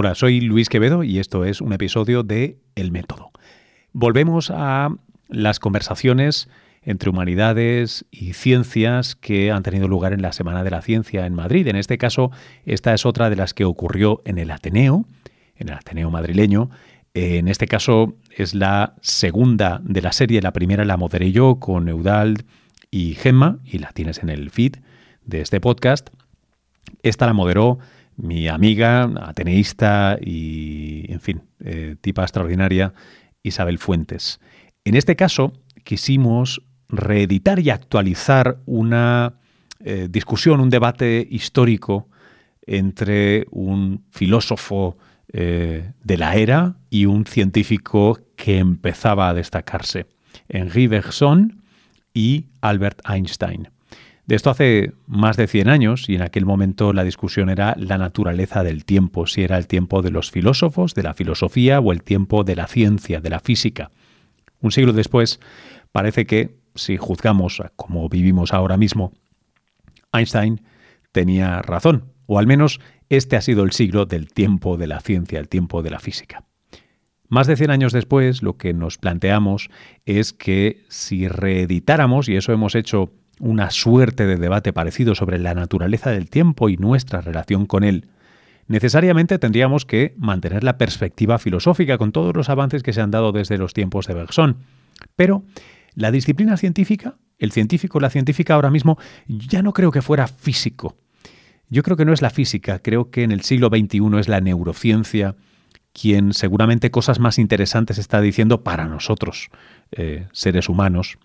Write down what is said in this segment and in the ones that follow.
Hola, soy Luis Quevedo y esto es un episodio de El Método. Volvemos a las conversaciones entre humanidades y ciencias que han tenido lugar en la Semana de la Ciencia en Madrid. En este caso, esta es otra de las que ocurrió en el Ateneo, en el Ateneo madrileño. En este caso es la segunda de la serie, la primera la moderé yo con Eudald y Gemma, y la tienes en el feed de este podcast. Esta la moderó mi amiga, ateneísta y, en fin, eh, tipa extraordinaria, Isabel Fuentes. En este caso, quisimos reeditar y actualizar una eh, discusión, un debate histórico entre un filósofo eh, de la era y un científico que empezaba a destacarse, Henri Bergson y Albert Einstein. De esto hace más de 100 años y en aquel momento la discusión era la naturaleza del tiempo, si era el tiempo de los filósofos, de la filosofía o el tiempo de la ciencia, de la física. Un siglo después, parece que, si juzgamos a cómo vivimos ahora mismo, Einstein tenía razón, o al menos este ha sido el siglo del tiempo de la ciencia, el tiempo de la física. Más de 100 años después, lo que nos planteamos es que si reeditáramos, y eso hemos hecho una suerte de debate parecido sobre la naturaleza del tiempo y nuestra relación con él, necesariamente tendríamos que mantener la perspectiva filosófica con todos los avances que se han dado desde los tiempos de Bergson. Pero la disciplina científica, el científico, la científica ahora mismo, ya no creo que fuera físico. Yo creo que no es la física, creo que en el siglo XXI es la neurociencia quien seguramente cosas más interesantes está diciendo para nosotros, eh, seres humanos,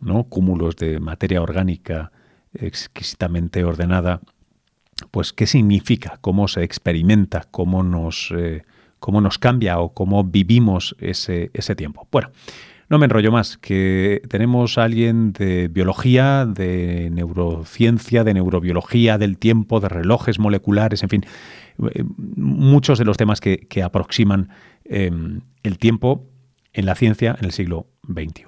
¿no? cúmulos de materia orgánica exquisitamente ordenada, pues qué significa, cómo se experimenta, cómo nos, eh, cómo nos cambia o cómo vivimos ese, ese tiempo. Bueno, no me enrollo más, que tenemos a alguien de biología, de neurociencia, de neurobiología del tiempo, de relojes moleculares, en fin, eh, muchos de los temas que, aproximan eh, el tiempo en la ciencia en el siglo XXI.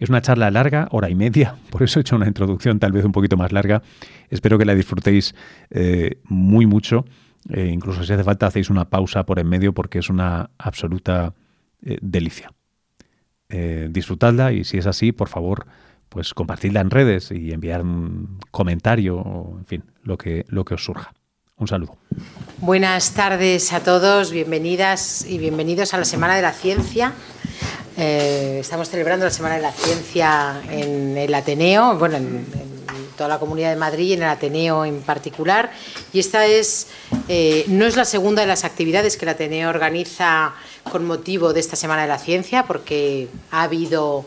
Es una charla larga, hora y media, por eso he hecho una introducción tal vez un poquito más larga. Espero que la disfrutéis eh, muy mucho. Eh, incluso si hace falta hacéis una pausa por en medio porque es una absoluta eh, delicia. disfrutadla y si es así, por favor, pues compartidla en redes y enviar un comentario o, en fin, lo que, lo que os surja. Un saludo. Buenas tardes a todos, bienvenidas y bienvenidos a la Semana de la Ciencia. Eh, estamos celebrando la Semana de la Ciencia en el Ateneo, bueno, en, toda la Comunidad de Madrid y en el Ateneo en particular. Y esta es, eh, no es la segunda de las actividades que el Ateneo organiza con motivo de esta Semana de la Ciencia, porque ha habido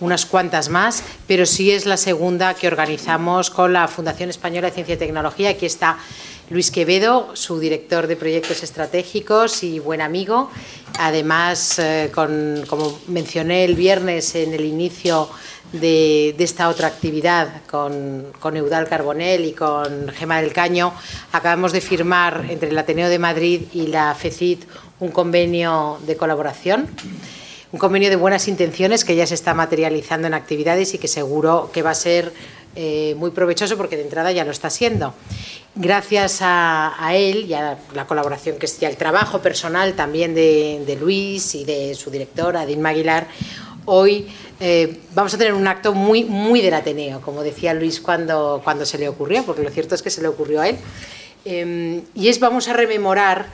unas cuantas más, pero sí es la segunda que organizamos con la Fundación Española de Ciencia y Tecnología. Aquí está Luis Quevedo, su director de proyectos estratégicos y buen amigo. Además, eh, como mencioné el viernes en el inicio de, esta otra actividad con, Eudal Carbonel y con Gema del Caño, acabamos de firmar entre el Ateneo de Madrid y la FECIT un convenio de colaboración un convenio de buenas intenciones que ya se está materializando en actividades y que seguro que va a ser eh, muy provechoso porque de entrada ya lo está siendo. Gracias a, él y a la colaboración que es ya el trabajo personal también de, Luis y de su directora, Dilma Aguilar, hoy eh, vamos a tener un acto muy, muy del Ateneo, como decía Luis cuando, cuando se le ocurrió, porque lo cierto es que se le ocurrió a él. Em, y es, vamos a rememorar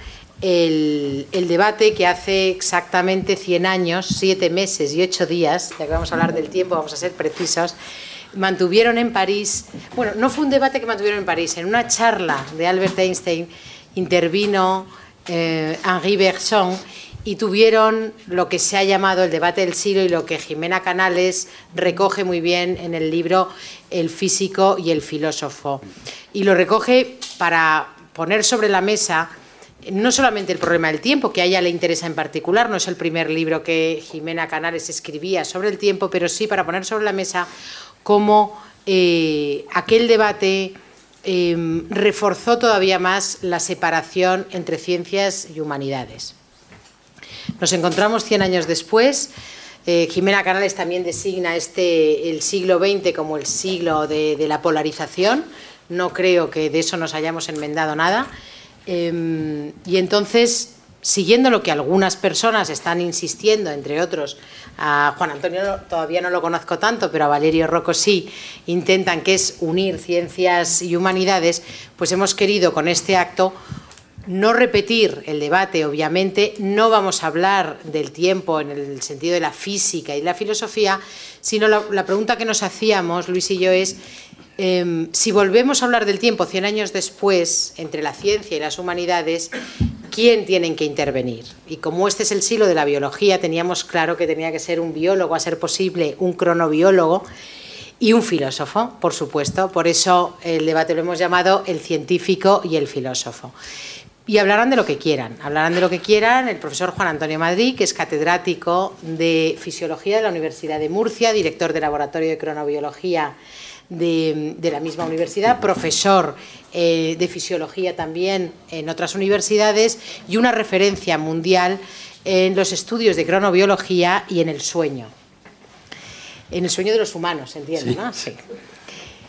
el, debate que hace exactamente 100 años, 7 meses y 8 días, ya que vamos a hablar del tiempo, vamos a ser precisos, mantuvieron en París, bueno, no fue un debate que mantuvieron en París, en una charla de Albert Einstein intervino eh, Henri Bergson y tuvieron lo que se ha llamado el debate del siglo y lo que Jimena Canales recoge muy bien en el libro El físico y el filósofo. Y lo recoge para poner sobre la mesa no solamente el problema del tiempo, que a ella le interesa en particular, no es el primer libro que Jimena Canales escribía sobre el tiempo, pero sí para poner sobre la mesa cómo eh, aquel debate em, reforzó todavía más la separación entre ciencias y humanidades. Nos encontramos 100 años después. Eh, Jimena Canales también designa este, el siglo XX como el siglo de, la polarización. No creo que de eso nos hayamos enmendado nada. Em, y entonces siguiendo lo que algunas personas están insistiendo, entre otros, a Juan Antonio todavía no lo conozco tanto, pero a Valerio Rocco sí, intentan que es unir ciencias y humanidades, pues hemos querido con este acto no repetir el debate, obviamente, no vamos a hablar del tiempo en el sentido de la física y la filosofía, sino la, pregunta que nos hacíamos, Luis y yo, es em, si volvemos a hablar del tiempo 100 años después, entre la ciencia y las humanidades, quién tienen que intervenir. Y como este es el siglo de la biología, teníamos claro que tenía que ser un biólogo, a ser posible, un cronobiólogo y un filósofo, por supuesto. Por eso el debate lo hemos llamado el científico y el filósofo. Y hablarán de lo que quieran. Hablarán de lo que quieran el profesor Juan Antonio Madrid, que es catedrático de Fisiología de la Universidad de Murcia, director del Laboratorio de Cronobiología de, la misma universidad, profesor eh, de fisiología también en otras universidades y una referencia mundial en los estudios de cronobiología y en el sueño. En el sueño de los humanos, entiendo, ¿no? Sí.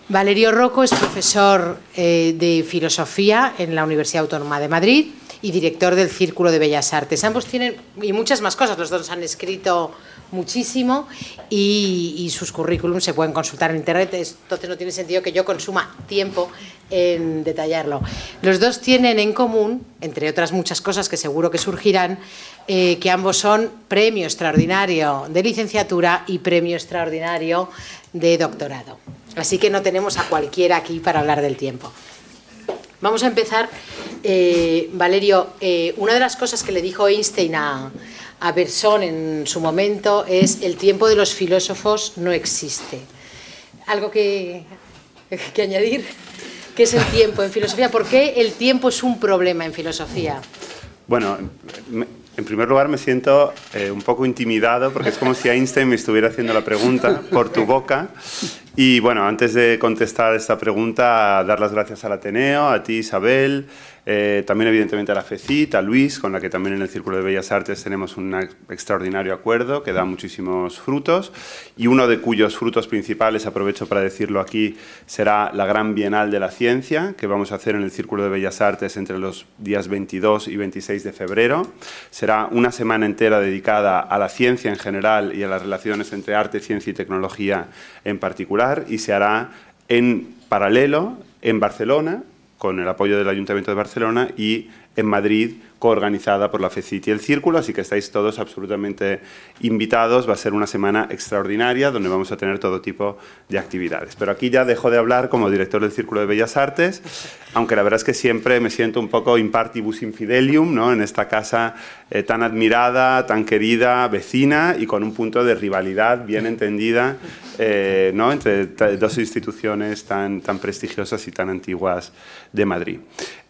Valerio Rocco es profesor eh, de filosofía en la Universidad Autónoma de Madrid y director del Círculo de Bellas Artes. Ambos tienen, y muchas más cosas, los dos han escrito muchísimo y, sus currículums se pueden consultar en internet, entonces no tiene sentido que yo consuma tiempo en detallarlo. Los dos tienen en común, entre otras muchas cosas que seguro que surgirán, eh, que ambos son premio extraordinario de licenciatura y premio extraordinario de doctorado. Así que no tenemos a cualquiera aquí para hablar del tiempo. Vamos a empezar, eh, Valerio, eh, una de las cosas que le dijo Einstein a, a Berson en su momento es el tiempo de los filósofos no existe. ¿Algo que, añadir? ¿Qué es el tiempo en filosofía? ¿Por qué el tiempo es un problema en filosofía? Bueno, en primer lugar me siento eh, un poco intimidado porque es como si Einstein me estuviera haciendo la pregunta por tu boca. Y bueno, antes de contestar esta pregunta, dar las gracias al Ateneo, a ti Isabel, eh, también, evidentemente, a la FECIT, a Luis, con la que también en el Círculo de Bellas Artes tenemos un extraordinario acuerdo que da muchísimos frutos y uno de cuyos frutos principales, aprovecho para decirlo aquí, será la Gran Bienal de la Ciencia que vamos a hacer en el Círculo de Bellas Artes entre los días 22 y 26 de febrero. Será una semana entera dedicada a la ciencia en general y a las relaciones entre arte, ciencia y tecnología en particular y se hará en paralelo en Barcelona con el apoyo del Ayuntamiento de Barcelona y en Madrid coorganizada por la FECIT y el Círculo, así que estáis todos absolutamente invitados. Va a ser una semana extraordinaria donde vamos a tener todo tipo de actividades. Pero aquí ya dejo de hablar como director del Círculo de Bellas Artes, aunque la verdad es que siempre me siento un poco impartibus infidelium ¿no? en esta casa eh, tan admirada, tan querida, vecina y con un punto de rivalidad bien entendida eh, ¿no? entre dos instituciones tan, tan prestigiosas y tan antiguas de Madrid.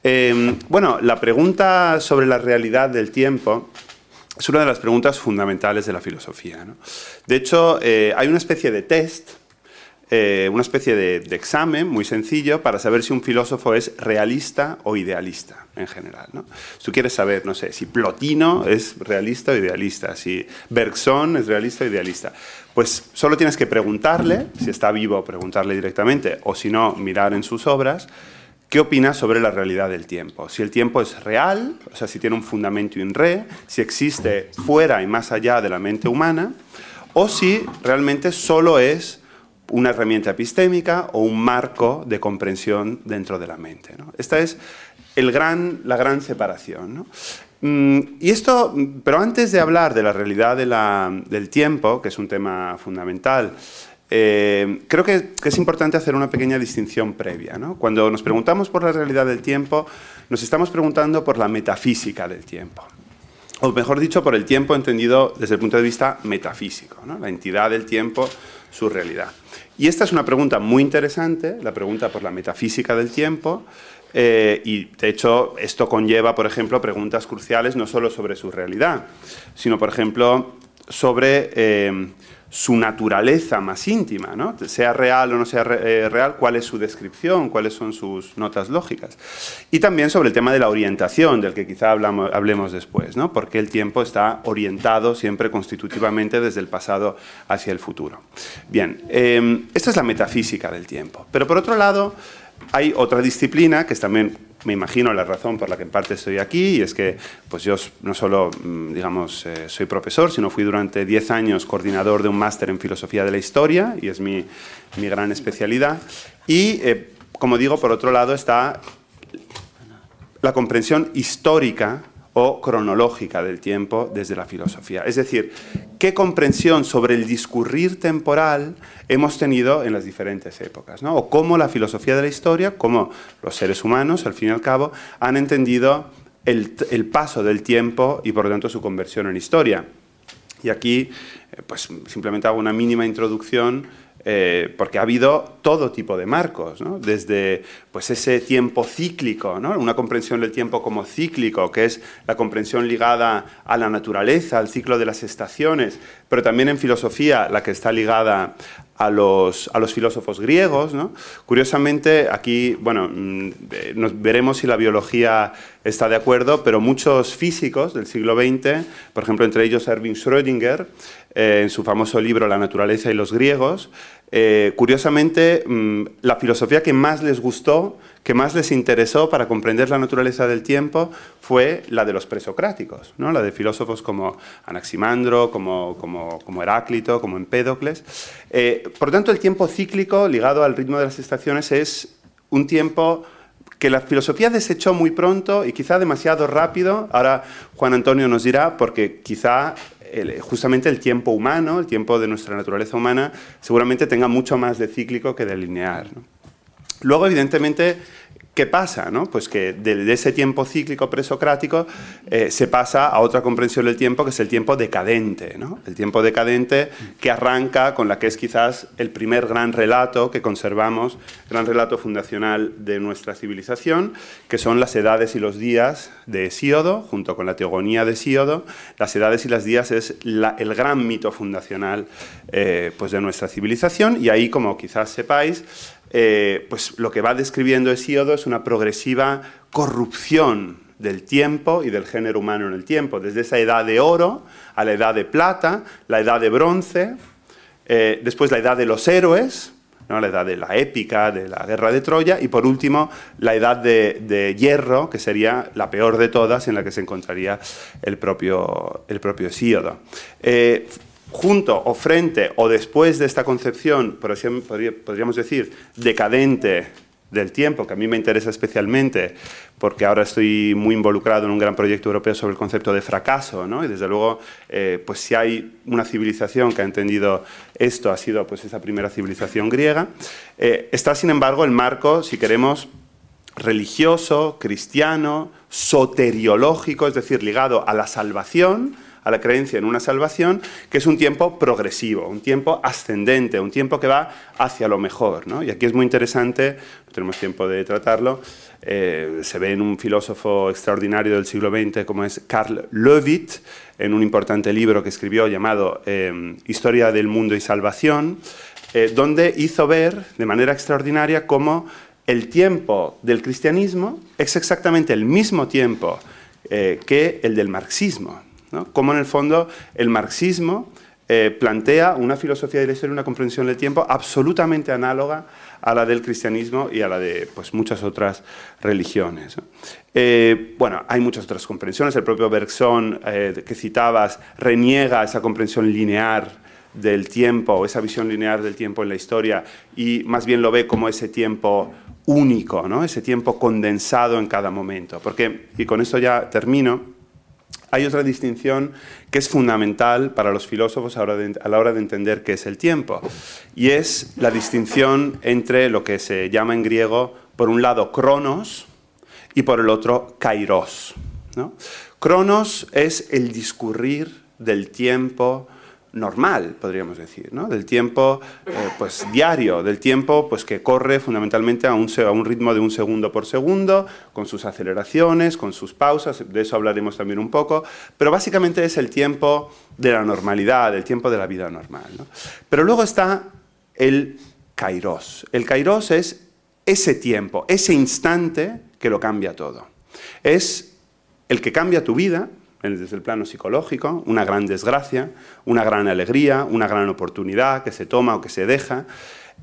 Em, bueno, la pregunta sobre la realidad del tiempo es una de las preguntas fundamentales de la filosofía. De hecho, eh, hay una especie de test, eh, una especie de, examen muy sencillo para saber si un filósofo es realista o idealista en general. Si tú quieres saber, no sé, si Plotino es realista o idealista, si Bergson es realista o idealista, pues solo tienes que preguntarle, si está vivo, preguntarle directamente, o si no, mirar en sus obras ¿Qué opinas sobre la realidad del tiempo? Si el tiempo es real, o sea, si tiene un fundamento in re, si existe fuera y más allá de la mente humana, o si realmente solo es una herramienta epistémica o un marco de comprensión dentro de la mente. Esta es el gran, la gran separación. Mm, y esto, pero antes de hablar de la realidad del tiempo, que es un tema fundamental, eh, creo que, es importante hacer una pequeña distinción previa. Cuando nos preguntamos por la realidad del tiempo, nos estamos preguntando por la metafísica del tiempo. O mejor dicho, por el tiempo entendido desde el punto de vista metafísico, la entidad del tiempo, su realidad. Y esta es una pregunta muy interesante, la pregunta por la metafísica del tiempo, eh, y de hecho esto conlleva, por ejemplo, preguntas cruciales no solo sobre su realidad, sino, por ejemplo, sobre eh, su naturaleza más íntima, ¿no? sea real o no sea eh, real, cuál es su descripción, cuáles son sus notas lógicas. Y también sobre el tema de la orientación, del que quizá hablemos después, ¿no? porque el tiempo está orientado siempre constitutivamente desde el pasado hacia el futuro. Bien, eh, esta es la metafísica del tiempo. Pero por otro lado, hay otra disciplina que es también me imagino la razón por la que en parte estoy aquí, y es que pues yo no solo, mm, digamos, eh, soy profesor, sino fui durante 10 años coordinador de un máster en filosofía de la historia, y es mi, mi gran especialidad. Y, eh, como digo, por otro lado está la comprensión histórica o cronológica del tiempo desde la filosofía. Es decir, qué comprensión sobre el discurrir temporal hemos tenido en las diferentes épocas, ¿no? o cómo la filosofía de la historia, cómo los seres humanos, al fin y al cabo, han entendido el, el paso del tiempo y por lo tanto su conversión en historia. Y aquí, eh, pues simplemente hago una mínima introducción eh, porque ha habido todo tipo de marcos, desde pues, ese tiempo cíclico, ¿no? una comprensión del tiempo como cíclico, que es la comprensión ligada a la naturaleza, al ciclo de las estaciones, pero también en filosofía la que está ligada a los, a los filósofos griegos. Curiosamente, aquí, bueno, mm, nos veremos si la biología está de acuerdo, pero muchos físicos del siglo XX, por ejemplo, entre ellos Erwin Schrödinger, eh, en su famoso libro La naturaleza y los griegos, eh, curiosamente, mm, la filosofía que más les gustó, que más les interesó para comprender la naturaleza del tiempo, fue la de los presocráticos, ¿no? la de filósofos como Anaximandro, como, como, Heráclito, como Empédocles. Eh, por tanto, el tiempo cíclico ligado al ritmo de las estaciones es un tiempo que la filosofía desechó muy pronto y quizá demasiado rápido. Ahora Juan Antonio nos dirá, porque quizá justamente el tiempo humano, el tiempo de nuestra naturaleza humana, seguramente tenga mucho más de cíclico que de lineal. Luego, evidentemente, ¿Qué pasa? No? Pues que de, ese tiempo cíclico presocrático eh, se pasa a otra comprensión del tiempo que es el tiempo decadente. ¿no? El tiempo decadente que arranca con la que es quizás el primer gran relato que conservamos, gran relato fundacional de nuestra civilización, que son las edades y los días de Hesíodo, junto con la teogonía de Hesíodo. Las edades y los días es el gran mito fundacional eh, pues de nuestra civilización y ahí, como quizás sepáis, eh, pues lo que va describiendo Hesíodo es una progresiva corrupción del tiempo y del género humano en el tiempo, desde esa edad de oro a la edad de plata, la edad de bronce, eh, después la edad de los héroes, ¿no? la edad de la épica, de la guerra de Troya, y por último la edad de, hierro, que sería la peor de todas, en la que se encontraría el propio, el Hesíodo. Eh, junto o frente o después de esta concepción, podríamos decir, decadente del tiempo, que a mí me interesa especialmente, porque ahora estoy muy involucrado en un gran proyecto europeo sobre el concepto de fracaso, ¿no? y desde luego, eh, pues si hay una civilización que ha entendido esto, ha sido pues esa primera civilización griega, eh, está sin embargo el marco, si queremos, religioso, cristiano, soteriológico, es decir, ligado a la salvación, a la creencia en una salvación, que es un tiempo progresivo, un tiempo ascendente, un tiempo que va hacia lo mejor. Y aquí es muy interesante, no tenemos tiempo de tratarlo, eh, se ve en un filósofo extraordinario del siglo XX como es Karl Löwit, en un importante libro que escribió llamado eh, Historia del Mundo y Salvación, eh, donde hizo ver de manera extraordinaria cómo el tiempo del cristianismo es exactamente el mismo tiempo que el del marxismo. ¿No? Cómo en el fondo el marxismo eh, plantea una filosofía de la historia, una comprensión del tiempo absolutamente análoga a la del cristianismo y a la de pues, muchas otras religiones. Eh, bueno, hay muchas otras comprensiones. El propio Bergson, eh, que citabas, reniega esa comprensión lineal del tiempo, esa visión lineal del tiempo en la historia, y más bien lo ve como ese tiempo único, ¿no? ese tiempo condensado en cada momento. Porque, y con esto ya termino, hay otra distinción que es fundamental para los filósofos a la hora de entender qué es el tiempo, y es la distinción entre lo que se llama en griego, por un lado, cronos y por el otro, kairos. Cronos es el discurrir del tiempo normal, podríamos decir, ¿no? del tiempo eh, pues, diario, del tiempo pues, que corre fundamentalmente a un, a un, ritmo de un segundo por segundo, con sus aceleraciones, con sus pausas, de eso hablaremos también un poco, pero básicamente es el tiempo de la normalidad, el tiempo de la vida normal. Pero luego está el kairos. El kairos es ese tiempo, ese instante que lo cambia todo. Es el que cambia tu vida, desde el plano psicológico, una gran desgracia, una gran alegría, una gran oportunidad que se toma o que se deja.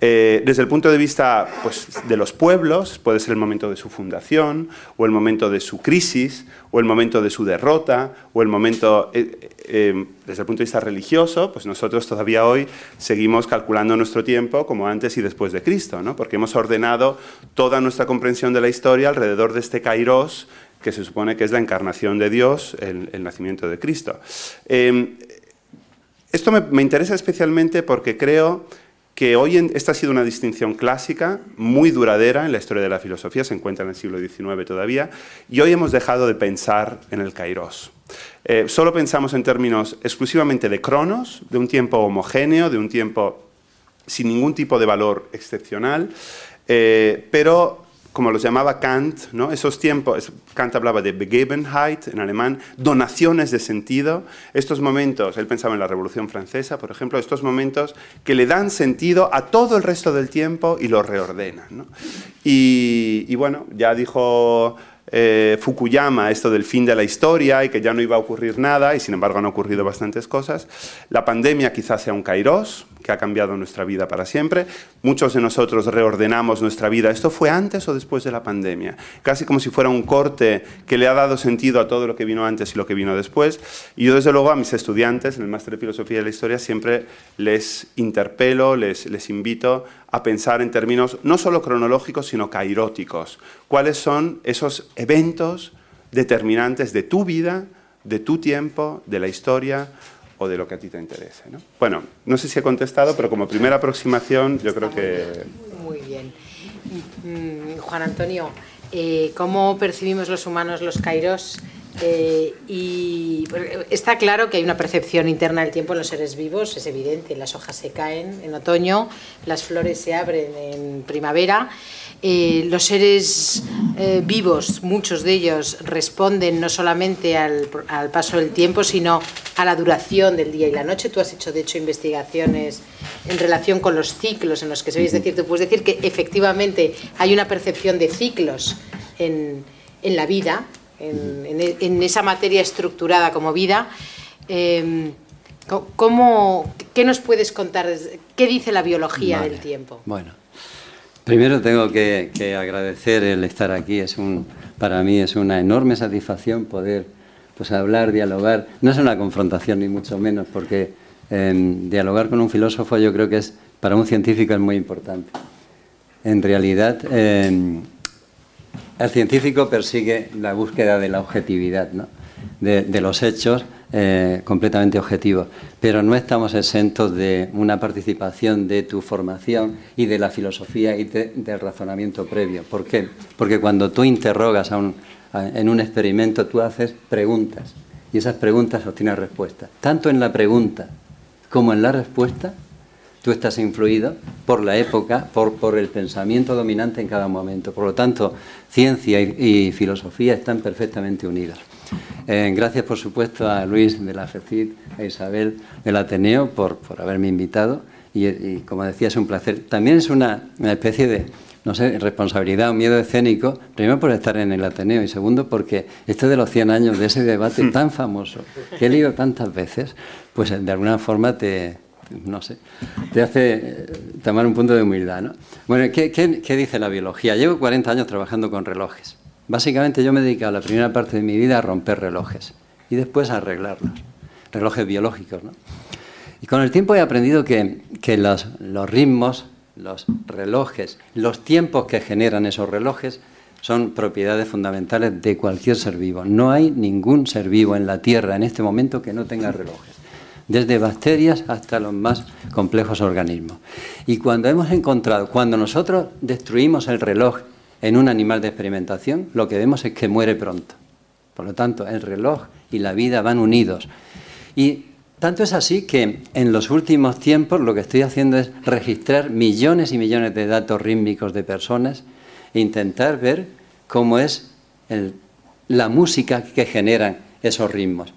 Eh, desde el punto de vista pues, de los pueblos, puede ser el momento de su fundación, o el momento de su crisis, o el momento de su derrota, o el momento, eh, eh, desde el punto de vista religioso, pues nosotros todavía hoy seguimos calculando nuestro tiempo como antes y después de Cristo, ¿no? porque hemos ordenado toda nuestra comprensión de la historia alrededor de este kairos, que se supone que es la encarnación de Dios, el, nacimiento de Cristo. esto me, interesa especialmente porque creo que hoy esta ha sido una distinción clásica, muy duradera en la historia de la filosofía, se encuentra en el siglo XIX todavía, y hoy hemos dejado de pensar en el kairos. Eh, solo pensamos en términos exclusivamente de cronos, de un tiempo homogéneo, de un tiempo sin ningún tipo de valor excepcional, eh, pero como los llamaba Kant, ¿no? esos tiempos, Kant hablaba de Begebenheit en alemán, donaciones de sentido, estos momentos, él pensaba en la Revolución Francesa, por ejemplo, estos momentos que le dan sentido a todo el resto del tiempo y lo reordenan. Y, y, bueno, ya dijo eh, Fukuyama esto del fin de la historia y que ya no iba a ocurrir nada, y sin embargo han ocurrido bastantes cosas. La pandemia quizás sea un kairos, que ha cambiado nuestra vida para siempre. Muchos de nosotros reordenamos nuestra vida. ¿Esto fue antes o después de la pandemia? Casi como si fuera un corte que le ha dado sentido a todo lo que vino antes y lo que vino después. Y yo desde luego a mis estudiantes en el máster de Filosofía de la Historia siempre les interpelo, les, les invito a pensar en términos no solo cronológicos, sino cairóticos. ¿Cuáles son esos eventos determinantes de tu vida, de tu tiempo, de la historia o de lo que a ti te interese? ¿no? Bueno, no sé si he contestado, pero como primera aproximación yo creo que... Muy bien. Mm, Juan Antonio, eh, ¿cómo percibimos los humanos los kairos? Eh, y está claro que hay una percepción interna del tiempo en los seres vivos, es evidente, las hojas se caen en otoño, las flores se abren en primavera. Eh, los seres eh, vivos, muchos de ellos, responden no solamente al, al, paso del tiempo, sino a la duración del día y la noche. Tú has hecho, de hecho, investigaciones en relación con los ciclos en los que se ve. Es decir, tú puedes decir que efectivamente hay una percepción de ciclos en, en la vida en, esa materia estructurada como vida. Em, ¿cómo, ¿Qué nos puedes contar? ¿Qué dice la biología del tiempo? Bueno, primero tengo que, agradecer el estar aquí. Es un, para mí es una enorme satisfacción poder pues, hablar, dialogar. No es una confrontación ni mucho menos, porque em, dialogar con un filósofo yo creo que es para un científico es muy importante. En realidad, em, el científico persigue la búsqueda de la objetividad, de, los hechos eh, completamente objetivos, pero no estamos exentos de una participación de tu formación y de la filosofía y del razonamiento previo. ¿Por qué? Porque cuando tú interrogas en un experimento, tú haces preguntas y esas preguntas obtienes respuestas. Tanto en la pregunta como en la respuesta, tú estás influido por la época, por, por el pensamiento dominante en cada momento. Por lo tanto, ciencia y, filosofía están perfectamente unidas. Eh, gracias, por supuesto, a Luis de la FECID, a Isabel del Ateneo por, por haberme invitado. Y, como decía, es un placer. También es una, una especie de, no sé, responsabilidad o miedo escénico, primero por estar en el Ateneo y segundo porque esto de los 100 años, de ese debate tan famoso que he leído tantas veces, pues de alguna forma te, no sé, te hace eh, tomar un punto de humildad. ¿no? Bueno, ¿qué, dice la biología? Llevo 40 años trabajando con relojes. Básicamente yo me he dedicado la primera parte de mi vida a romper relojes y después a arreglarlos, relojes biológicos. ¿no? Y con el tiempo he aprendido que, los, los ritmos, los relojes, los tiempos que generan esos relojes son propiedades fundamentales de cualquier ser vivo. No hay ningún ser vivo en la Tierra en este momento que no tenga relojes desde bacterias hasta los más complejos organismos. Y cuando hemos encontrado, cuando nosotros destruimos el reloj en un animal de experimentación, lo que vemos es que muere pronto. Por lo tanto, el reloj y la vida van unidos. Y tanto es así que en los últimos tiempos lo que estoy haciendo es registrar millones y millones de datos rítmicos de personas e intentar ver cómo es la música que generan esos ritmos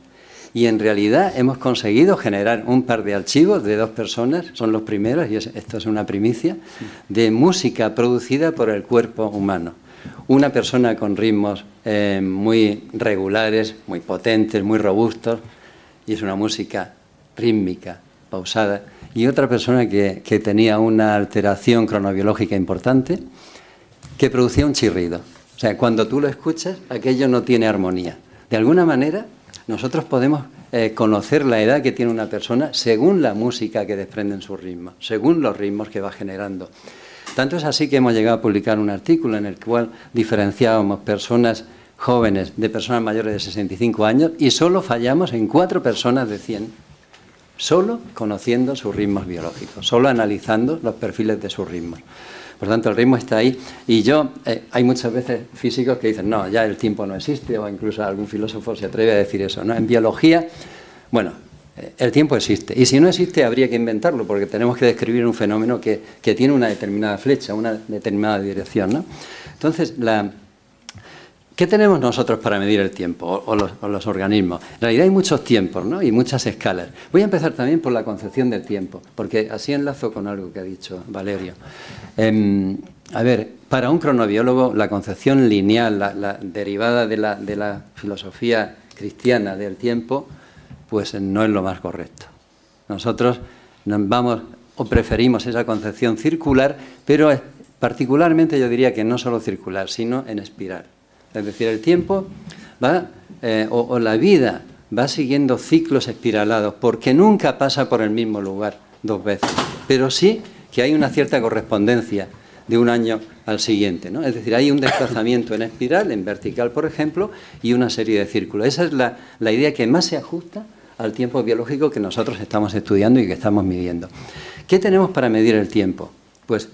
y en realidad hemos conseguido generar un par de archivos de dos personas, son los primeros, y esto es una primicia, de música producida por el cuerpo humano. una persona con ritmos eh, muy regulares, muy potentes, muy robustos, y es una música rítmica, pausada, y otra persona que, que tenía una alteración cronobiológica importante, que producía un chirrido. O sea, cuando tú lo escuchas, aquello no tiene armonía. De alguna manera, nosotros podemos eh, conocer la edad que tiene una persona según la música que desprende en su ritmo, según los ritmos que va generando. Tanto es así que hemos llegado a publicar un artículo en el cual diferenciábamos personas jóvenes de personas mayores de 65 años y solo fallamos en cuatro personas de 100, solo conociendo sus ritmos biológicos, solo analizando los perfiles de sus ritmos. Por tanto, el ritmo está ahí. Y yo, eh, hay muchas veces físicos que dicen, no, ya el tiempo no existe, o incluso algún filósofo se atreve a decir eso. ¿no? En biología, bueno, eh, el tiempo existe. Y si no existe, habría que inventarlo, porque tenemos que describir un fenómeno que, que tiene una determinada flecha, una determinada dirección. ¿no? Entonces, la, ¿Qué tenemos nosotros para medir el tiempo o, los, organismos? En realidad hay muchos tiempos ¿no? y muchas escalas. Voy a empezar también por la concepción del tiempo, porque así enlazo con algo que ha dicho Valerio. Em, a ver, para un cronobiólogo la concepción lineal, la, derivada de la, filosofía cristiana del tiempo, pues no es lo más correcto. Nosotros vamos o preferimos esa concepción circular, pero particularmente yo diría que no solo circular, sino en espiral. Es decir, el tiempo va, eh, o, la vida va siguiendo ciclos espiralados, porque nunca pasa por el mismo lugar dos veces, pero sí que hay una cierta correspondencia de un año al siguiente. ¿no? Es decir, hay un desplazamiento en espiral, en vertical, por ejemplo, y una serie de círculos. Esa es la, la idea que más se ajusta al tiempo biológico que nosotros estamos estudiando y que estamos midiendo. ¿Qué tenemos para medir el tiempo? Pues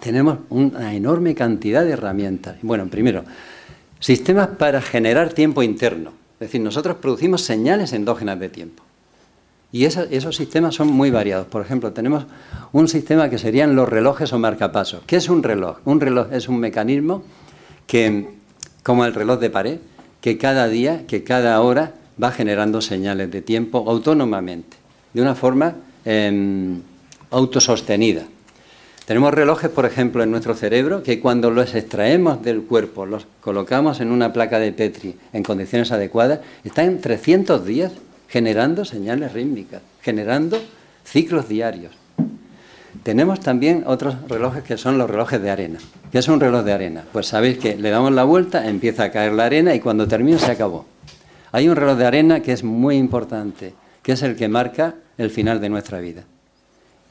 tenemos una enorme cantidad de herramientas. Bueno, primero, Sistemas para generar tiempo interno. Es decir, nosotros producimos señales endógenas de tiempo. Y esos sistemas son muy variados. Por ejemplo, tenemos un sistema que serían los relojes o marcapasos. ¿Qué es un reloj? Un reloj es un mecanismo que, como el reloj de pared, que cada día, que cada hora va generando señales de tiempo autónomamente, de una forma em, autosostenida. Tenemos relojes, por ejemplo, en nuestro cerebro que cuando los extraemos del cuerpo, los colocamos en una placa de Petri en condiciones adecuadas, están en 300 días generando señales rítmicas, generando ciclos diarios. Tenemos también otros relojes que son los relojes de arena. ¿Qué es un reloj de arena? Pues sabéis que le damos la vuelta, empieza a caer la arena y cuando termina se acabó. Hay un reloj de arena que es muy importante, que es el que marca el final de nuestra vida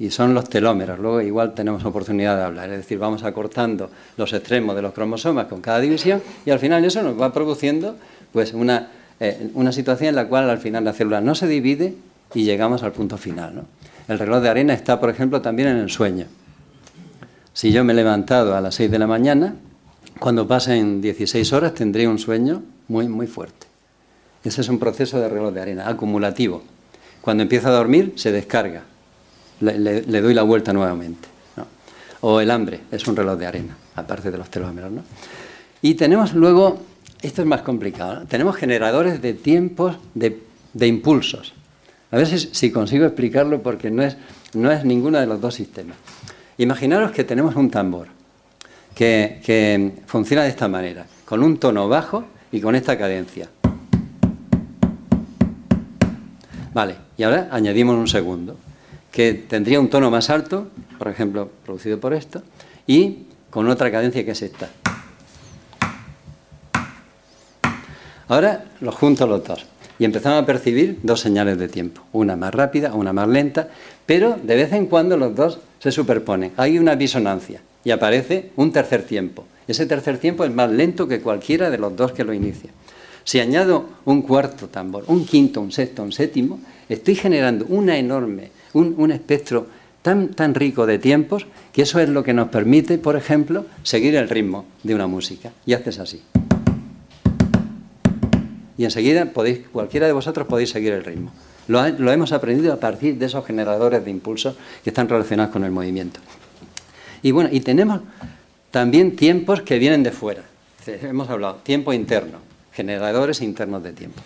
y son los telómeros. Luego igual tenemos oportunidad de hablar, es decir, vamos acortando los extremos de los cromosomas con cada división y al final eso nos va produciendo pues una, eh, una situación en la cual al final la célula no se divide y llegamos al punto final. El reloj de arena está, por ejemplo, también en el sueño. Si yo me he levantado a las 6 de la mañana, cuando pasen 16 horas tendré un sueño muy, muy fuerte. Ese es un proceso de reloj de arena, acumulativo. Cuando empiezo a dormir, se descarga le, doy la vuelta nuevamente. O el hambre, es un reloj de arena, aparte de los telómeros. ¿no? Y tenemos luego, esto es más complicado, tenemos generadores de tiempos de, impulsos. A ver si, consigo explicarlo porque no es, no es ninguno de los dos sistemas. Imaginaros que tenemos un tambor que, que funciona de esta manera, con un tono bajo y con esta cadencia. Vale, y ahora añadimos un segundo que tendría un tono más alto, por ejemplo, producido por esto, y con otra cadencia que es esta. Ahora los junto los dos y empezamos a percibir dos señales de tiempo, una más rápida, una más lenta, pero de vez en cuando los dos se superponen. Hay una disonancia y aparece un tercer tiempo. Ese tercer tiempo es más lento que cualquiera de los dos que lo inicia. Si añado un cuarto tambor, un quinto, un sexto, un séptimo, estoy generando una enorme un, espectro tan, tan rico de tiempos que eso es lo que nos permite, por ejemplo, seguir el ritmo de una música. Y haces así. Y enseguida podéis, cualquiera de vosotros podéis seguir el ritmo. Lo, lo, hemos aprendido a partir de esos generadores de impulsos que están relacionados con el movimiento. Y bueno, y tenemos también tiempos que vienen de fuera. Hemos hablado, tiempo interno, generadores internos de tiempo.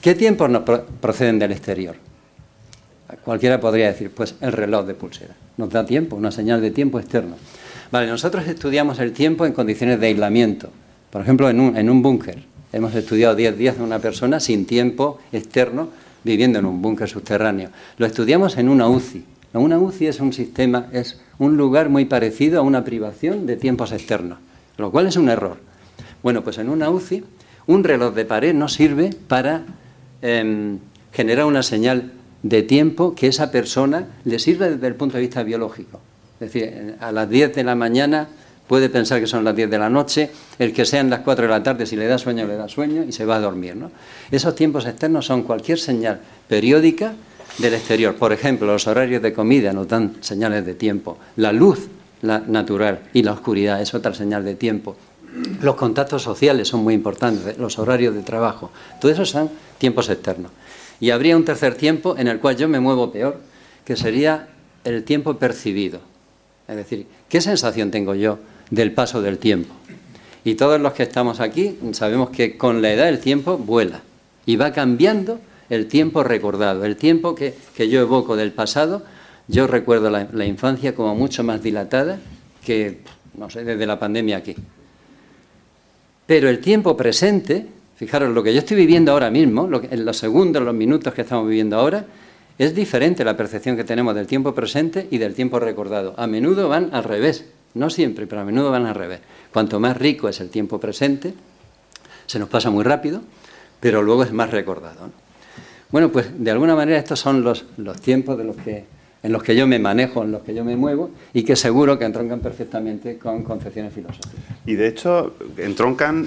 ¿Qué tiempos nos proceden del exterior? Cualquiera podría decir, pues el reloj de pulsera. Nos da tiempo, una señal de tiempo externo. Vale, nosotros estudiamos el tiempo en condiciones de aislamiento. Por ejemplo, en un, en un búnker. Hemos estudiado 10 días de una persona sin tiempo externo viviendo en un búnker subterráneo. Lo estudiamos en una UCI. Una UCI es un sistema, es un lugar muy parecido a una privación de tiempos externos, lo cual es un error. Bueno, pues en una UCI un reloj de pared no sirve para em, generar una señal de tiempo que esa persona le sirva desde el punto de vista biológico. Es decir, a las 10 de la mañana puede pensar que son las 10 de la noche, el que sean las 4 de la tarde, si le da sueño, le da sueño y se va a dormir. ¿no? Esos tiempos externos son cualquier señal periódica del exterior. Por ejemplo, los horarios de comida nos dan señales de tiempo. La luz la natural y la oscuridad es otra señal de tiempo. Los contactos sociales son muy importantes, los horarios de trabajo. Todo eso son tiempos externos. Y habría un tercer tiempo en el cual yo me muevo peor, que sería el tiempo percibido. Es decir, ¿qué sensación tengo yo del paso del tiempo? Y todos los que estamos aquí sabemos que con la edad el tiempo vuela y va cambiando el tiempo recordado, el tiempo que, que yo evoco del pasado. Yo recuerdo la, la infancia como mucho más dilatada que, no sé, desde la pandemia aquí. Pero el tiempo presente, fijaros, lo que yo estoy viviendo ahora mismo, en los segundos, los minutos que estamos viviendo ahora, es diferente la percepción que tenemos del tiempo presente y del tiempo recordado. A menudo van al revés, no siempre, pero a menudo van al revés. Cuanto más rico es el tiempo presente, se nos pasa muy rápido, pero luego es más recordado. Bueno, pues de alguna manera estos son los, los tiempos en los que yo me manejo, en los que yo me muevo y que seguro que entroncan perfectamente con concepciones filosóficas. Y de hecho, entroncan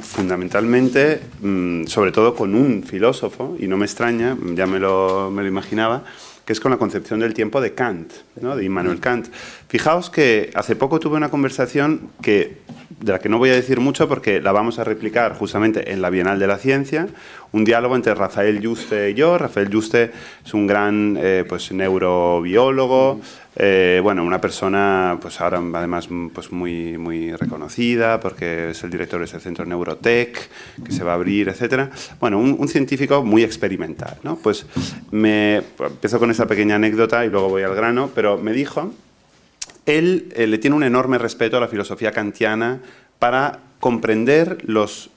fundamentalmente, mm, sobre todo con un filósofo, y no me extraña, ya me lo, me lo imaginaba, que es con la concepción del tiempo de Kant, ¿no? de Immanuel Kant. Fijaos que hace poco tuve una conversación que, de la que no voy a decir mucho porque la vamos a replicar justamente en la Bienal de la Ciencia, un diálogo entre Rafael Juste y yo. Rafael Juste es un gran eh, pues, neurobiólogo, eh, bueno, una persona, pues ahora además pues muy, muy reconocida porque es el director de ese centro Neurotech que se va a abrir, etcétera. Bueno, un, científico muy experimental, ¿no? Pues me empiezo con esa pequeña anécdota y luego voy al grano, pero me dijo, él eh, le tiene un enorme respeto a la filosofía kantiana para comprender los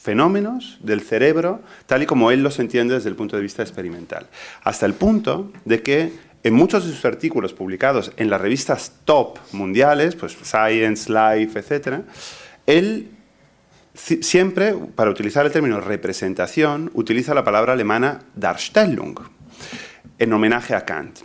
fenómenos del cerebro tal y como él los entiende desde el punto de vista experimental. Hasta el punto de que en muchos de sus artículos publicados en las revistas top mundiales, pues Science, Life, etc., él siempre, para utilizar el término representación, utiliza la palabra alemana Darstellung, en homenaje a Kant.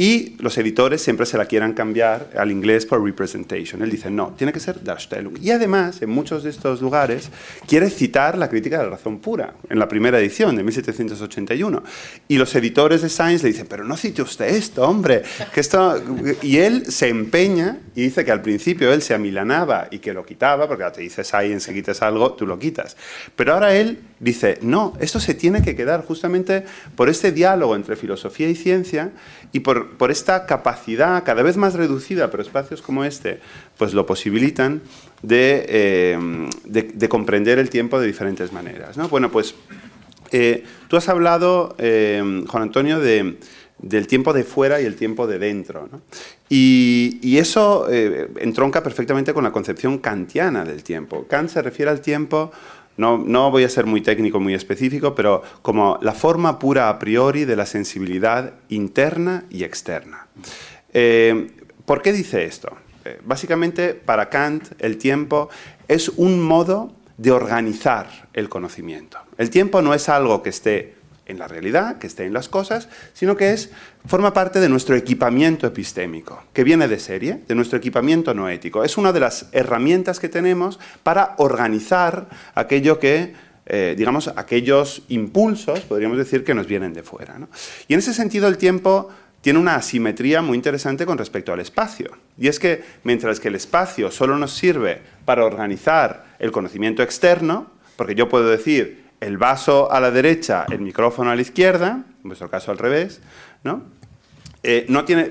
Y los editores siempre se la quieran cambiar al inglés por representation. Él dice, no, tiene que ser Darstellung. Y además, en muchos de estos lugares, quiere citar la crítica de la razón pura, en la primera edición de 1781. Y los editores de Science le dicen, pero no cite usted esto, hombre. Que esto... Y él se empeña y dice que al principio él se amilanaba y que lo quitaba, porque te dice Science que quites algo, tú lo quitas. Pero ahora él dice, no, esto se tiene que quedar justamente por este diálogo entre filosofía y ciencia y por, por, esta capacidad cada vez más reducida, pero espacios como este, pues lo posibilitan de, eh, de, comprender el tiempo de diferentes maneras. ¿no? Bueno, pues eh, tú has hablado, eh, Juan Antonio, de, del tiempo de fuera y el tiempo de dentro. Y, eso entronca perfectamente con la concepción kantiana del tiempo. Kant se refiere al tiempo no, voy a ser muy técnico, muy específico, pero como la forma pura a priori de la sensibilidad interna y externa. Eh, ¿Por qué dice esto? Eh, básicamente, para Kant, el tiempo es un modo de organizar el conocimiento. El tiempo no es algo que esté en la realidad, que esté en las cosas, sino que es, forma parte de nuestro equipamiento epistémico, que viene de serie, de nuestro equipamiento no ético. Es una de las herramientas que tenemos para organizar aquello que, eh, digamos, aquellos impulsos, podríamos decir, que nos vienen de fuera. Y en ese sentido el tiempo tiene una asimetría muy interesante con respecto al espacio. Y es que mientras que el espacio solo nos sirve para organizar el conocimiento externo, porque yo puedo decir, el vaso a la derecha, el micrófono a la izquierda, en vuestro caso al revés, ¿no? Eh, no tiene,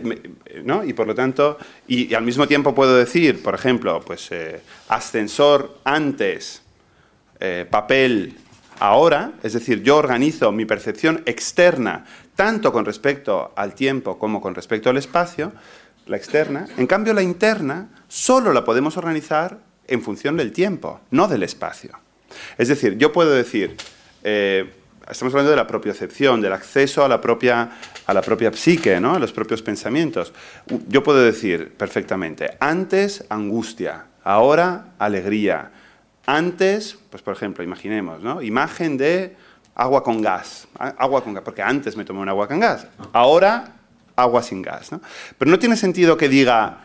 ¿no? Y por lo tanto, y, al mismo tiempo puedo decir, por ejemplo, pues eh, ascensor antes, eh, papel ahora, es decir, yo organizo mi percepción externa tanto con respecto al tiempo como con respecto al espacio, la externa. En cambio, la interna solo la podemos organizar en función del tiempo, no del espacio. Es decir, yo puedo decir, eh, estamos hablando de la propiocepción, del acceso a la propia, a la propia psique, ¿no? a los propios pensamientos. Yo puedo decir perfectamente, antes angustia, ahora alegría. Antes, pues por ejemplo, imaginemos, ¿no? imagen de agua con gas, agua con gas, porque antes me tomé un agua con gas, ahora agua sin gas. Pero no tiene sentido que diga,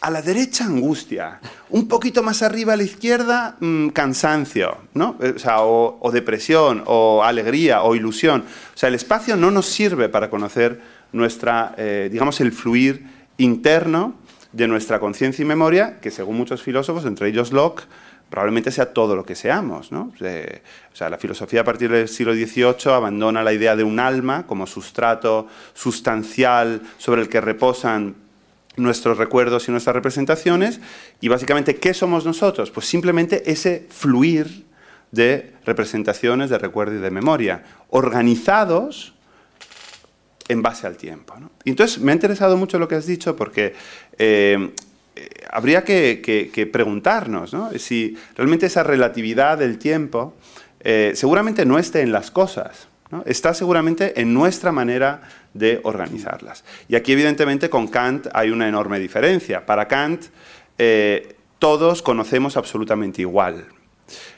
a la derecha angustia, un poquito más arriba a la izquierda mm, cansancio, ¿no? Eh, o, depresión, o alegría, o ilusión. O sea, el espacio no nos sirve para conocer nuestra, eh, digamos, el fluir interno de nuestra conciencia y memoria, que según muchos filósofos, entre ellos Locke, probablemente sea todo lo que seamos. ¿no? o sea, la filosofía a partir del siglo XVIII abandona la idea de un alma como sustrato sustancial sobre el que reposan nuestros recuerdos y nuestras representaciones. Y básicamente, ¿qué somos nosotros? Pues simplemente ese fluir de representaciones, de recuerdo y de memoria, organizados en base al tiempo. Y entonces me ha interesado mucho lo que has dicho porque eh, habría que, preguntarnos si realmente esa relatividad del tiempo eh, seguramente no esté en las cosas, está seguramente en nuestra manera de organizarlas. Y aquí evidentemente con Kant hay una enorme diferencia. Para Kant eh, todos conocemos absolutamente igual.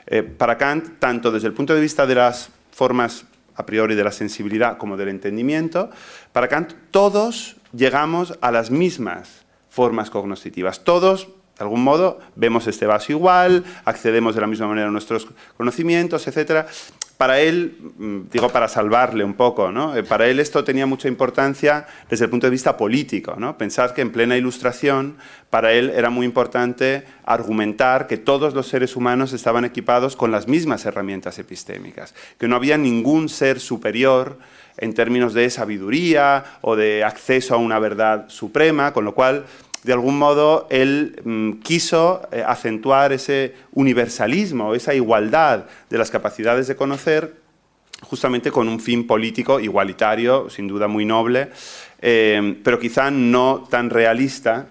Eh, para Kant, tanto desde el punto de vista de las formas a priori de la sensibilidad como del entendimiento, para Kant todos llegamos a las mismas formas cognoscitivas. Todos, de algún modo, vemos este vaso igual, accedemos de la misma manera a nuestros conocimientos, etc. Para él, mm, digo para salvarle un poco, ¿no? Eh, para él esto tenía mucha importancia desde el punto de vista político. ¿no? Pensad que en plena ilustración, para él era muy importante argumentar que todos los seres humanos estaban equipados con las mismas herramientas epistémicas, que no había ningún ser superior en términos de sabiduría o de acceso a una verdad suprema, con lo cual, de algún modo, él mm, quiso eh, acentuar ese universalismo, esa igualdad de las capacidades de conocer, justamente con un fin político igualitario, sin duda muy noble, eh, pero quizá no tan realista,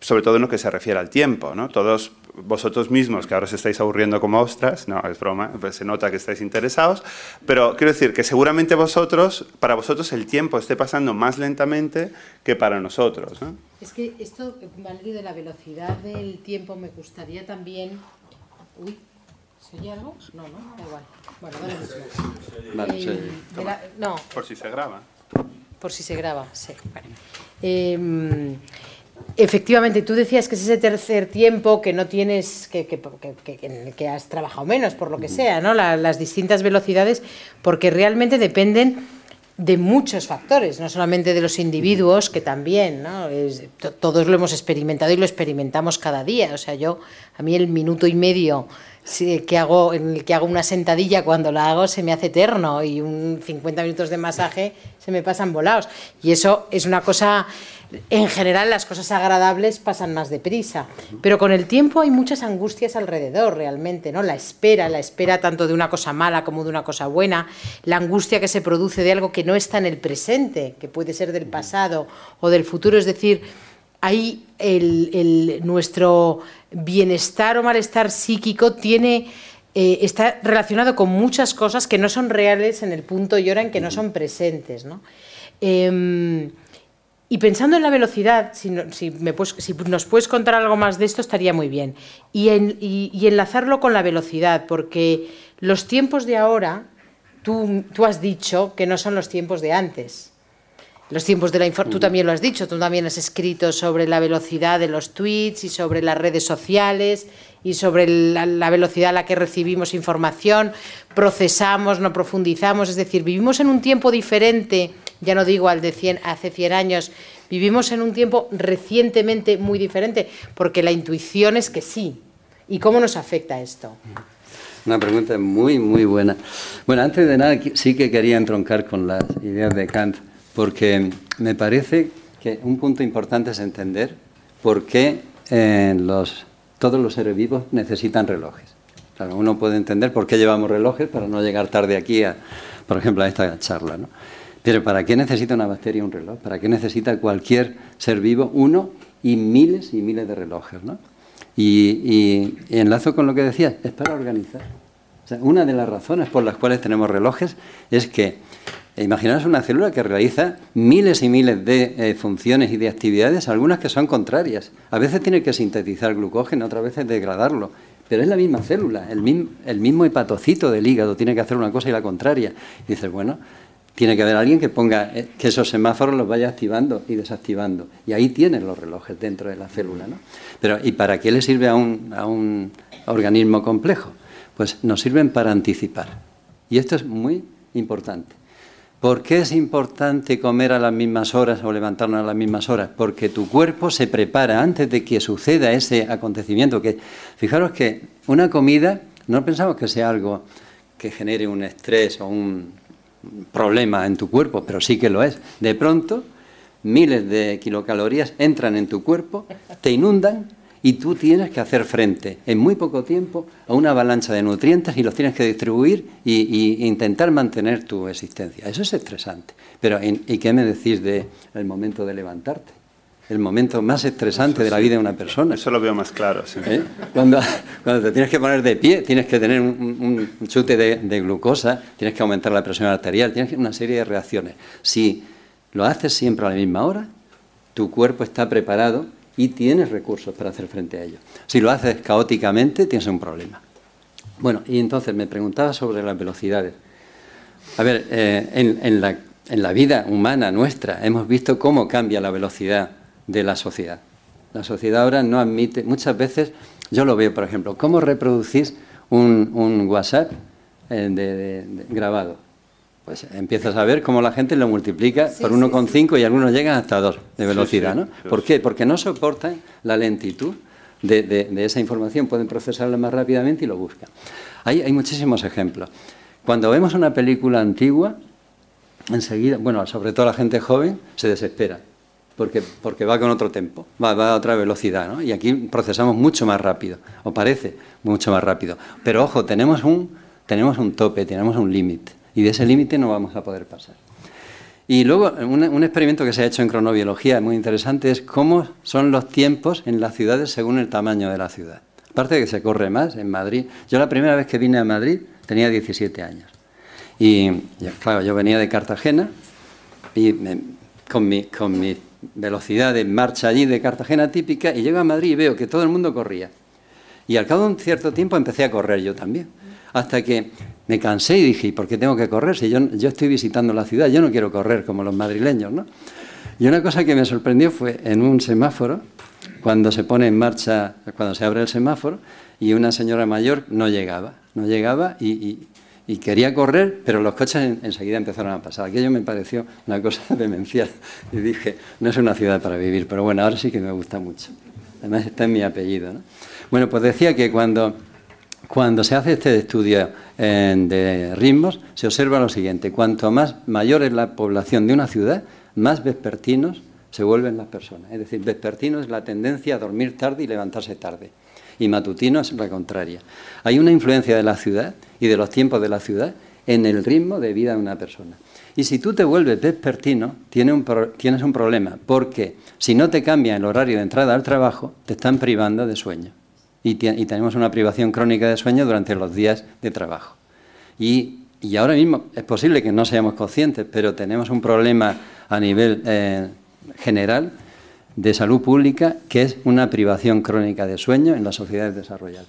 sobre todo en lo que se refiere al tiempo. ¿no? Todos vosotros mismos, que ahora os estáis aburriendo como ostras, no, es broma, pues se nota que estáis interesados, pero quiero decir que seguramente vosotros, para vosotros el tiempo esté pasando más lentamente que para nosotros. Es que esto, Valerio, de la velocidad del tiempo, me gustaría también... Uy, ¿se oye algo? No, no, da igual. Bueno, lo mismo. Eh, no. Por si se graba. Por si se graba, sí. Vale. Eh, Efectivamente, tú decías que es ese tercer tiempo que no tienes, que, que, has trabajado menos, por lo que sea, ¿no? las distintas velocidades, porque realmente dependen de muchos factores, no solamente de los individuos, que también, ¿no? todos lo hemos experimentado y lo experimentamos cada día. O sea, yo, a mí el minuto y medio que hago, en el que hago una sentadilla, cuando la hago se me hace eterno y un 50 minutos de masaje se me pasan volados. Y eso es una cosa en general las cosas agradables pasan más deprisa, pero con el tiempo hay muchas angustias alrededor realmente, ¿no? La espera, la espera tanto de una cosa mala como de una cosa buena, la angustia que se produce de algo que no está en el presente, que puede ser del pasado o del futuro, es decir, ahí el, nuestro bienestar o malestar psíquico tiene eh, está relacionado con muchas cosas que no son reales en el punto y hora en que no son presentes, ¿no? Em, y pensando en la velocidad, si, nos puedes contar algo más de esto, estaría muy bien. Y, enlazarlo con la velocidad, porque los tiempos de ahora, tú, has dicho que no son los tiempos de antes. Los tiempos de la Tú también lo has dicho, tú también has escrito sobre la velocidad de los tweets y sobre las redes sociales y sobre la, la velocidad a la que recibimos información, procesamos, no profundizamos. Es decir, vivimos en un tiempo diferente ya no digo al de 100, hace 100 años, vivimos en un tiempo recientemente muy diferente, porque la intuición es que sí. ¿Y cómo nos afecta esto? Una pregunta muy, muy buena. Bueno, antes de nada, sí que quería entroncar con las ideas de Kant, porque me parece que un punto importante es entender por qué eh, todos los seres vivos necesitan relojes. Claro, uno puede entender por qué llevamos relojes para no llegar tarde aquí, a, por ejemplo, a esta charla. ¿no? Pero ¿para qué necesita una bacteria un reloj? ¿Para qué necesita cualquier ser vivo uno y miles y miles de relojes? ¿no? Y, enlazo con lo que decías, es para organizar. una de las razones por las cuales tenemos relojes es que Imaginaos una célula que realiza miles y miles de eh, funciones y de actividades, algunas que son contrarias. A veces tiene que sintetizar glucógeno, otras veces degradarlo. Pero es la misma célula, el mismo, hepatocito del hígado tiene que hacer una cosa y la contraria. Dices, bueno, tiene que haber alguien que ponga eh, que esos semáforos los vaya activando y desactivando. Y ahí tienen los relojes dentro de la célula. ¿no? Pero, ¿y para qué le sirve a un, a un organismo complejo? Pues nos sirven para anticipar. Y esto es muy importante. ¿Por qué es importante comer a las mismas horas o levantarnos a las mismas horas? Porque tu cuerpo se prepara antes de que suceda ese acontecimiento. Que, fijaros que una comida no pensamos que sea algo que genere un estrés o un problema en tu cuerpo, pero sí que lo es. De pronto, miles de kilocalorías entran en tu cuerpo, te inundan y tú tienes que hacer frente en muy poco tiempo a una avalancha de nutrientes y los tienes que distribuir e intentar mantener tu existencia. Eso es estresante. Pero, ¿y qué me decís del momento de levantarte? El momento más estresante de la vida de una persona. Eso lo veo más claro. ¿Eh? Cuando, cuando, te tienes que poner de pie, tienes que tener un, chute de, de, glucosa, tienes que aumentar la presión arterial, tienes una serie de reacciones. Si lo haces siempre a la misma hora, tu cuerpo está preparado y tienes recursos para hacer frente a ello. Si lo haces caóticamente, tienes un problema. Bueno, y entonces me preguntaba sobre las velocidades. A ver, eh, en, la, en la vida humana nuestra hemos visto cómo cambia la velocidad de la sociedad. La sociedad ahora no admite, muchas veces, yo lo veo, por ejemplo, ¿cómo reproducís un, WhatsApp eh, de, grabado? pues empiezas a ver cómo la gente lo multiplica por 1,5 y algunos llegan hasta 2 de velocidad, ¿no? ¿Por qué? Porque no soportan la lentitud de, esa información, pueden procesarla más rápidamente y lo buscan. Hay, hay muchísimos ejemplos. Cuando vemos una película antigua, enseguida, bueno, sobre todo la gente joven, se desespera. Porque, porque va con otro tempo, va, va, a otra velocidad, ¿no? Y aquí procesamos mucho más rápido, o parece mucho más rápido. Pero ojo, tenemos un, tenemos un tope, tenemos un límite. Y de ese límite no vamos a poder pasar. Y luego, un, experimento que se ha hecho en cronobiología muy interesante es cómo son los tiempos en las ciudades según el tamaño de la ciudad. Aparte de que se corre más en Madrid. Yo la primera vez que vine a Madrid tenía 17 años. Y claro, yo venía de Cartagena y con, mi, con mi velocidad de marcha allí de Cartagena típica y llego a Madrid y veo que todo el mundo corría. Y al cabo de un cierto tiempo empecé a correr yo también. Hasta que me cansé y dije, ¿y por qué tengo que correr? Si yo, yo estoy visitando la ciudad, yo no quiero correr como los madrileños, ¿no? Y una cosa que me sorprendió fue en un semáforo, cuando se pone en marcha, cuando se abre el semáforo, y una señora mayor no llegaba, no llegaba y, quería correr, pero los coches enseguida empezaron a pasar. Aquello me pareció una cosa demencial. Y dije, no es una ciudad para vivir, pero bueno, ahora sí que me gusta mucho. Además está en mi apellido. ¿no? Bueno, pues decía que cuando cuando se hace este estudio eh, de ritmos, se observa lo siguiente: cuanto más mayor es la población de una ciudad, más vespertinos se vuelven las personas. Es decir, vespertino es la tendencia a dormir tarde y levantarse tarde. Y matutino es la contraria. Hay una influencia de la ciudad y de los tiempos de la ciudad en el ritmo de vida de una persona. Y si tú te vuelves vespertino, tienes un, tienes un problema, porque si no te cambia el horario de entrada al trabajo, te están privando de sueño y, tenemos una privación crónica de sueño durante los días de trabajo. Y, ahora mismo es posible que no seamos conscientes, pero tenemos un problema a nivel eh, general de salud pública que es una privación crónica de sueño en las sociedades desarrolladas.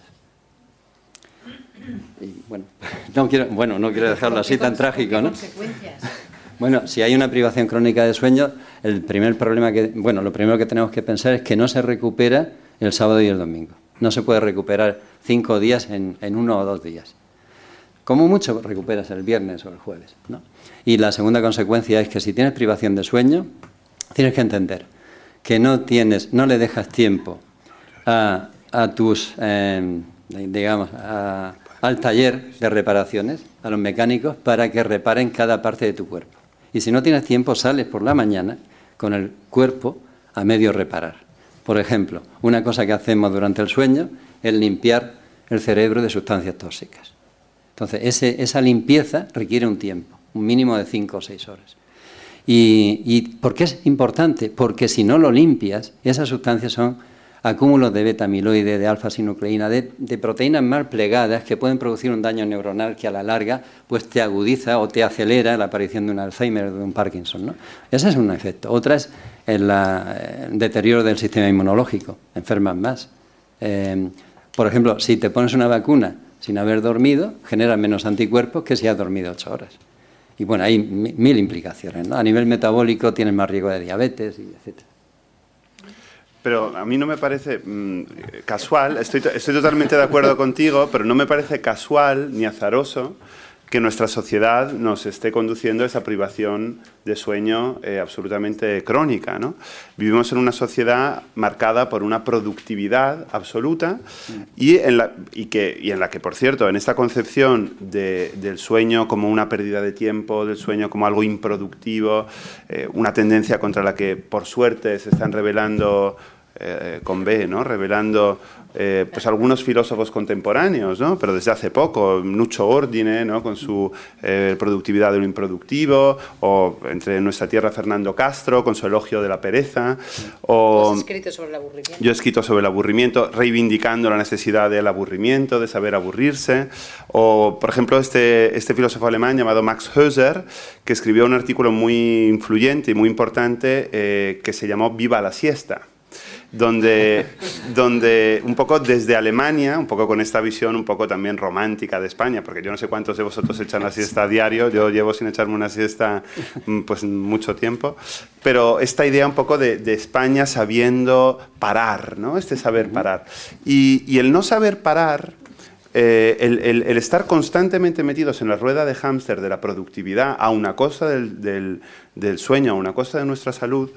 Y bueno, no quiero, bueno, no quiero dejarlo así tan trágico, ¿no? Bueno, si hay una privación crónica de sueño, el primer problema que, bueno, lo primero que tenemos que pensar es que no se recupera el sábado y el domingo. No se puede recuperar cinco días en, uno o dos días. Como mucho recuperas el viernes o el jueves. Y la segunda consecuencia es que si tienes privación de sueño, tienes que entender que no tienes, no le dejas tiempo a, tus, em, digamos, al taller de reparaciones, a los mecánicos, para que reparen cada parte de tu cuerpo. Y si no tienes tiempo, sales por la mañana con el cuerpo a medio reparar. Por ejemplo, una cosa que hacemos durante el sueño es limpiar el cerebro de sustancias tóxicas. Entonces, esa limpieza requiere un tiempo, un mínimo de 5 o 6 horas. ¿Y, ¿Y por qué es importante? Porque si no lo limpias, esas sustancias son acúmulos de beta-amiloide, de alfa-sinucleína, de, proteínas mal plegadas que pueden producir un daño neuronal que a la larga pues te agudiza o te acelera la aparición de un Alzheimer o de un Parkinson. ¿no? Ese es un efecto. Otra es el, deterioro del sistema inmunológico, enfermas más. Eh, por ejemplo, si te pones una vacuna sin haber dormido, generas menos anticuerpos que si has dormido ocho horas. Y bueno, hay mil implicaciones. A nivel metabólico tienes más riesgo de diabetes, y etcétera. Pero a mí no me parece mm, casual, estoy, totalmente de acuerdo contigo, pero no me parece casual ni azaroso que nuestra sociedad nos esté conduciendo a esa privación de sueño eh, absolutamente crónica. ¿no? Vivimos en una sociedad marcada por una productividad absoluta y en la, y que, y en la que, por cierto, en esta concepción del sueño como una pérdida de tiempo, del sueño como algo improductivo, eh, una tendencia contra la que, por suerte, se están revelando eh, con B, ¿no? revelando eh, pues algunos filósofos contemporáneos, ¿no? pero desde hace poco, Nucho Ordine, ¿no? con su eh, productividad de lo improductivo, o entre nuestra tierra Fernando Castro, con su elogio de la pereza. O, escrito sobre el aburrimiento? Yo he escrito sobre el aburrimiento, reivindicando la necesidad del aburrimiento, de saber aburrirse. O, por ejemplo, este, este filósofo alemán llamado Max Höser, que escribió un artículo muy influyente y muy importante que se llamó Viva la siesta donde, donde un poco desde Alemania, un poco con esta visión un poco también romántica de España, porque yo no sé cuántos de vosotros echan la siesta a diario, yo llevo sin echarme una siesta mm, pues mucho tiempo, pero esta idea un poco de, España sabiendo parar, ¿no? Este saber parar. Y, el no saber parar eh, el, estar constantemente metidos en la rueda de hámster de la productividad a una cosa del, del, del, sueño, a una cosa de nuestra salud,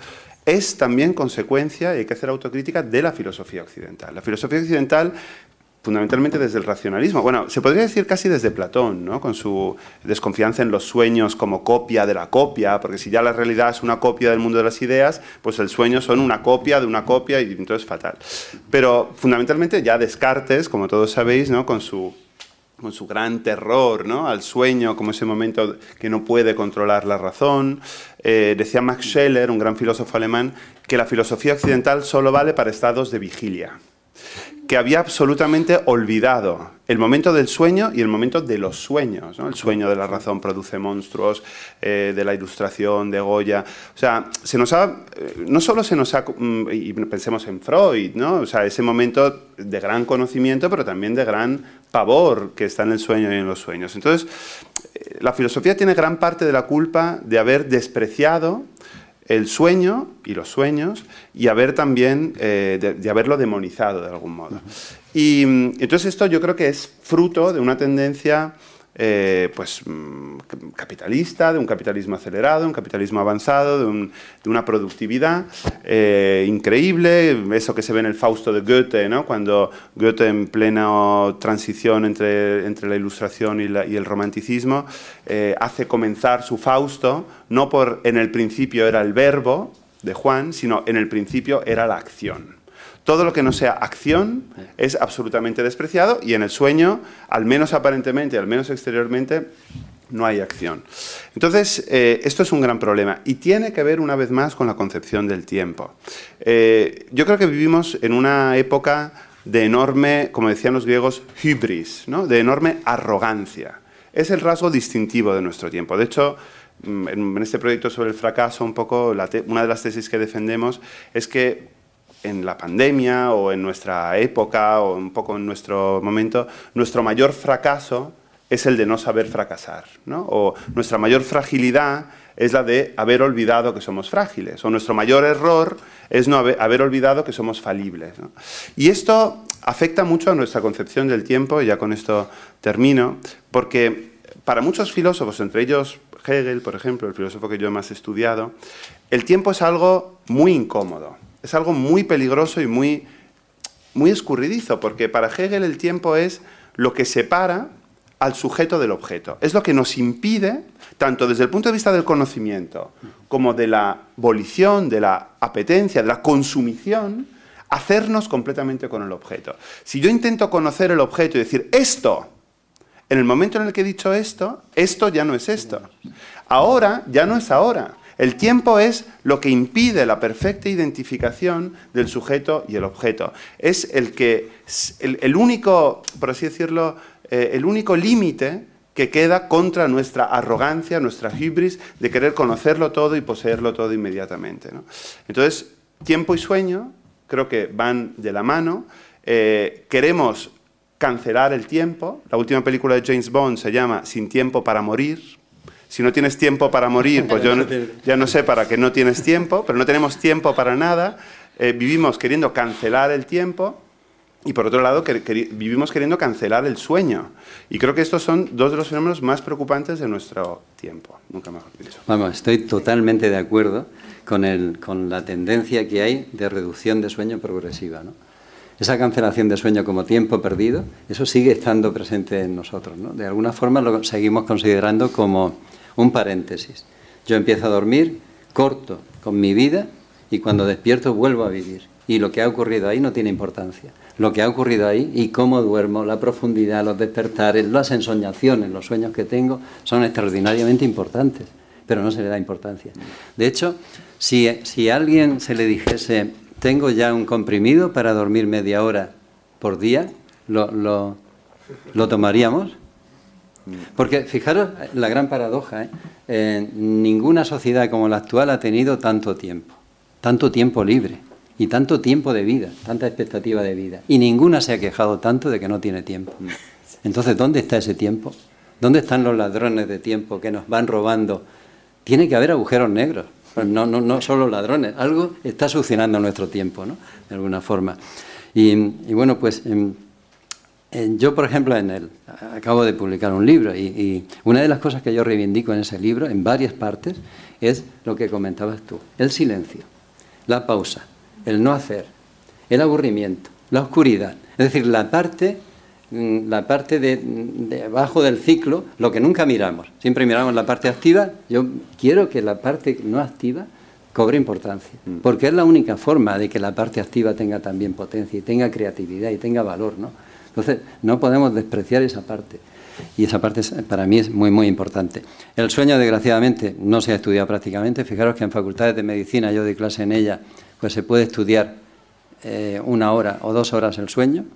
es también consecuencia, y hay que hacer autocrítica, de la filosofía occidental. La filosofía occidental fundamentalmente desde el racionalismo. Bueno, se podría decir casi desde Platón, ¿no? con su desconfianza en los sueños como copia de la copia, porque si ya la realidad es una copia del mundo de las ideas, pues el sueño son una copia de una copia y entonces fatal. Pero fundamentalmente ya Descartes, como todos sabéis, ¿no? con su con su gran terror ¿no? al sueño como ese momento que no puede controlar la razón. Eh, decía Max Scheler, un gran filósofo alemán, que la filosofía occidental solo vale para estados de vigilia que había absolutamente olvidado el momento del sueño y el momento de los sueños. El sueño de la razón produce monstruos, eh, de la ilustración, de Goya. O sea, se nos ha, eh, no solo se nos ha, mm, y pensemos en Freud, ¿no? o sea, ese momento de gran conocimiento, pero también de gran pavor que está en el sueño y en los sueños. Entonces, eh, la filosofía tiene gran parte de la culpa de haber despreciado el sueño y los sueños y haber también eh, de, haberlo demonizado de algún modo. Y mm, entonces esto yo creo que es fruto de una tendencia eh, pues, mm, capitalista, de un capitalismo acelerado, un capitalismo avanzado, de, una productividad eh, increíble, eso que se ve en el Fausto de Goethe, ¿no? cuando Goethe en plena transición entre, entre la ilustración y, el romanticismo eh, hace comenzar su Fausto, no por en el principio era el verbo de Juan, sino en el principio era la acción. Todo lo que no sea acción es absolutamente despreciado y en el sueño, al menos aparentemente, al menos exteriormente, no hay acción. Entonces, eh, esto es un gran problema y tiene que ver una vez más con la concepción del tiempo. Eh, yo creo que vivimos en una época de enorme, como decían los griegos, hybris, ¿no? de enorme arrogancia. Es el rasgo distintivo de nuestro tiempo. De hecho, mm, en este proyecto sobre el fracaso, un poco una de las tesis que defendemos es que en la pandemia o en nuestra época o un poco en nuestro momento, nuestro mayor fracaso es el de no saber fracasar, ¿no? O nuestra mayor fragilidad es la de haber olvidado que somos frágiles, o nuestro mayor error es no haber, olvidado que somos falibles. Y esto afecta mucho a nuestra concepción del tiempo, y ya con esto termino, porque para muchos filósofos, entre ellos Hegel, por ejemplo, el filósofo que yo más he estudiado, el tiempo es algo muy incómodo es algo muy peligroso y muy, muy escurridizo, porque para Hegel el tiempo es lo que separa al sujeto del objeto. Es lo que nos impide, tanto desde el punto de vista del conocimiento como de la volición, de la apetencia, de la consumición, hacernos completamente con el objeto. Si yo intento conocer el objeto y decir esto, en el momento en el que he dicho esto, esto ya no es esto. Ahora ya no es ahora. El tiempo es lo que impide la perfecta identificación del sujeto y el objeto. Es el que el, único, por así decirlo, eh, el único límite que queda contra nuestra arrogancia, nuestra hibris de querer conocerlo todo y poseerlo todo inmediatamente. Entonces, tiempo y sueño creo que van de la mano. Eh, queremos cancelar el tiempo. La última película de James Bond se llama Sin tiempo para morir. Si no tienes tiempo para morir, pues yo ya no sé para qué no tienes tiempo, pero no tenemos tiempo para nada. Eh, vivimos queriendo cancelar el tiempo y por otro lado, vivimos queriendo cancelar el sueño. Y creo que estos son dos de los fenómenos más preocupantes de nuestro tiempo, nunca mejor dicho. Vamos, estoy totalmente de acuerdo con, el, con la tendencia que hay de reducción de sueño progresiva. ¿no? Esa cancelación de sueño como tiempo perdido, eso sigue estando presente en nosotros. ¿no? De alguna forma lo seguimos considerando como un paréntesis. Yo empiezo a dormir, corto con mi vida y cuando despierto vuelvo a vivir. Y lo que ha ocurrido ahí no tiene importancia lo que ha ocurrido ahí y cómo duermo, la profundidad, los despertares, las ensoñaciones, los sueños que tengo, son extraordinariamente importantes, pero no se le da importancia. De hecho, si, a alguien se le dijese, tengo ya un comprimido para dormir media hora por día, ¿lo, lo, tomaríamos? Porque fijaros la gran paradoja, ¿eh? Eh, ninguna sociedad como la actual ha tenido tanto tiempo, tanto tiempo libre y tanto tiempo de vida, tanta expectativa de vida. Y ninguna se ha quejado tanto de que no tiene tiempo. Entonces, ¿dónde está ese tiempo? ¿Dónde están los ladrones de tiempo que nos van robando? Tiene que haber agujeros negros, pues no, no, no solo ladrones, algo está succionando nuestro tiempo, ¿no? De alguna forma. Y, bueno, pues yo, por ejemplo, en el, acabo de publicar un libro y, y una de las cosas que yo reivindico en ese libro, en varias partes, es lo que comentabas tú, el silencio, la pausa, el no hacer, el aburrimiento, la oscuridad. Es decir, la parte, mm, la parte de, abajo del ciclo, lo que nunca miramos. Siempre miramos la parte activa. Yo quiero que la parte no activa cobre importancia, mm. porque es la única forma de que la parte activa tenga también potencia y tenga creatividad y tenga valor, ¿no? Entonces, no podemos despreciar esa parte. Y esa parte para mí es muy, muy importante. El sueño, desgraciadamente, no se ha estudiado prácticamente. Fijaros que en facultades de medicina, yo doy clase en ella, pues se puede estudiar eh, una hora o dos horas el sueño,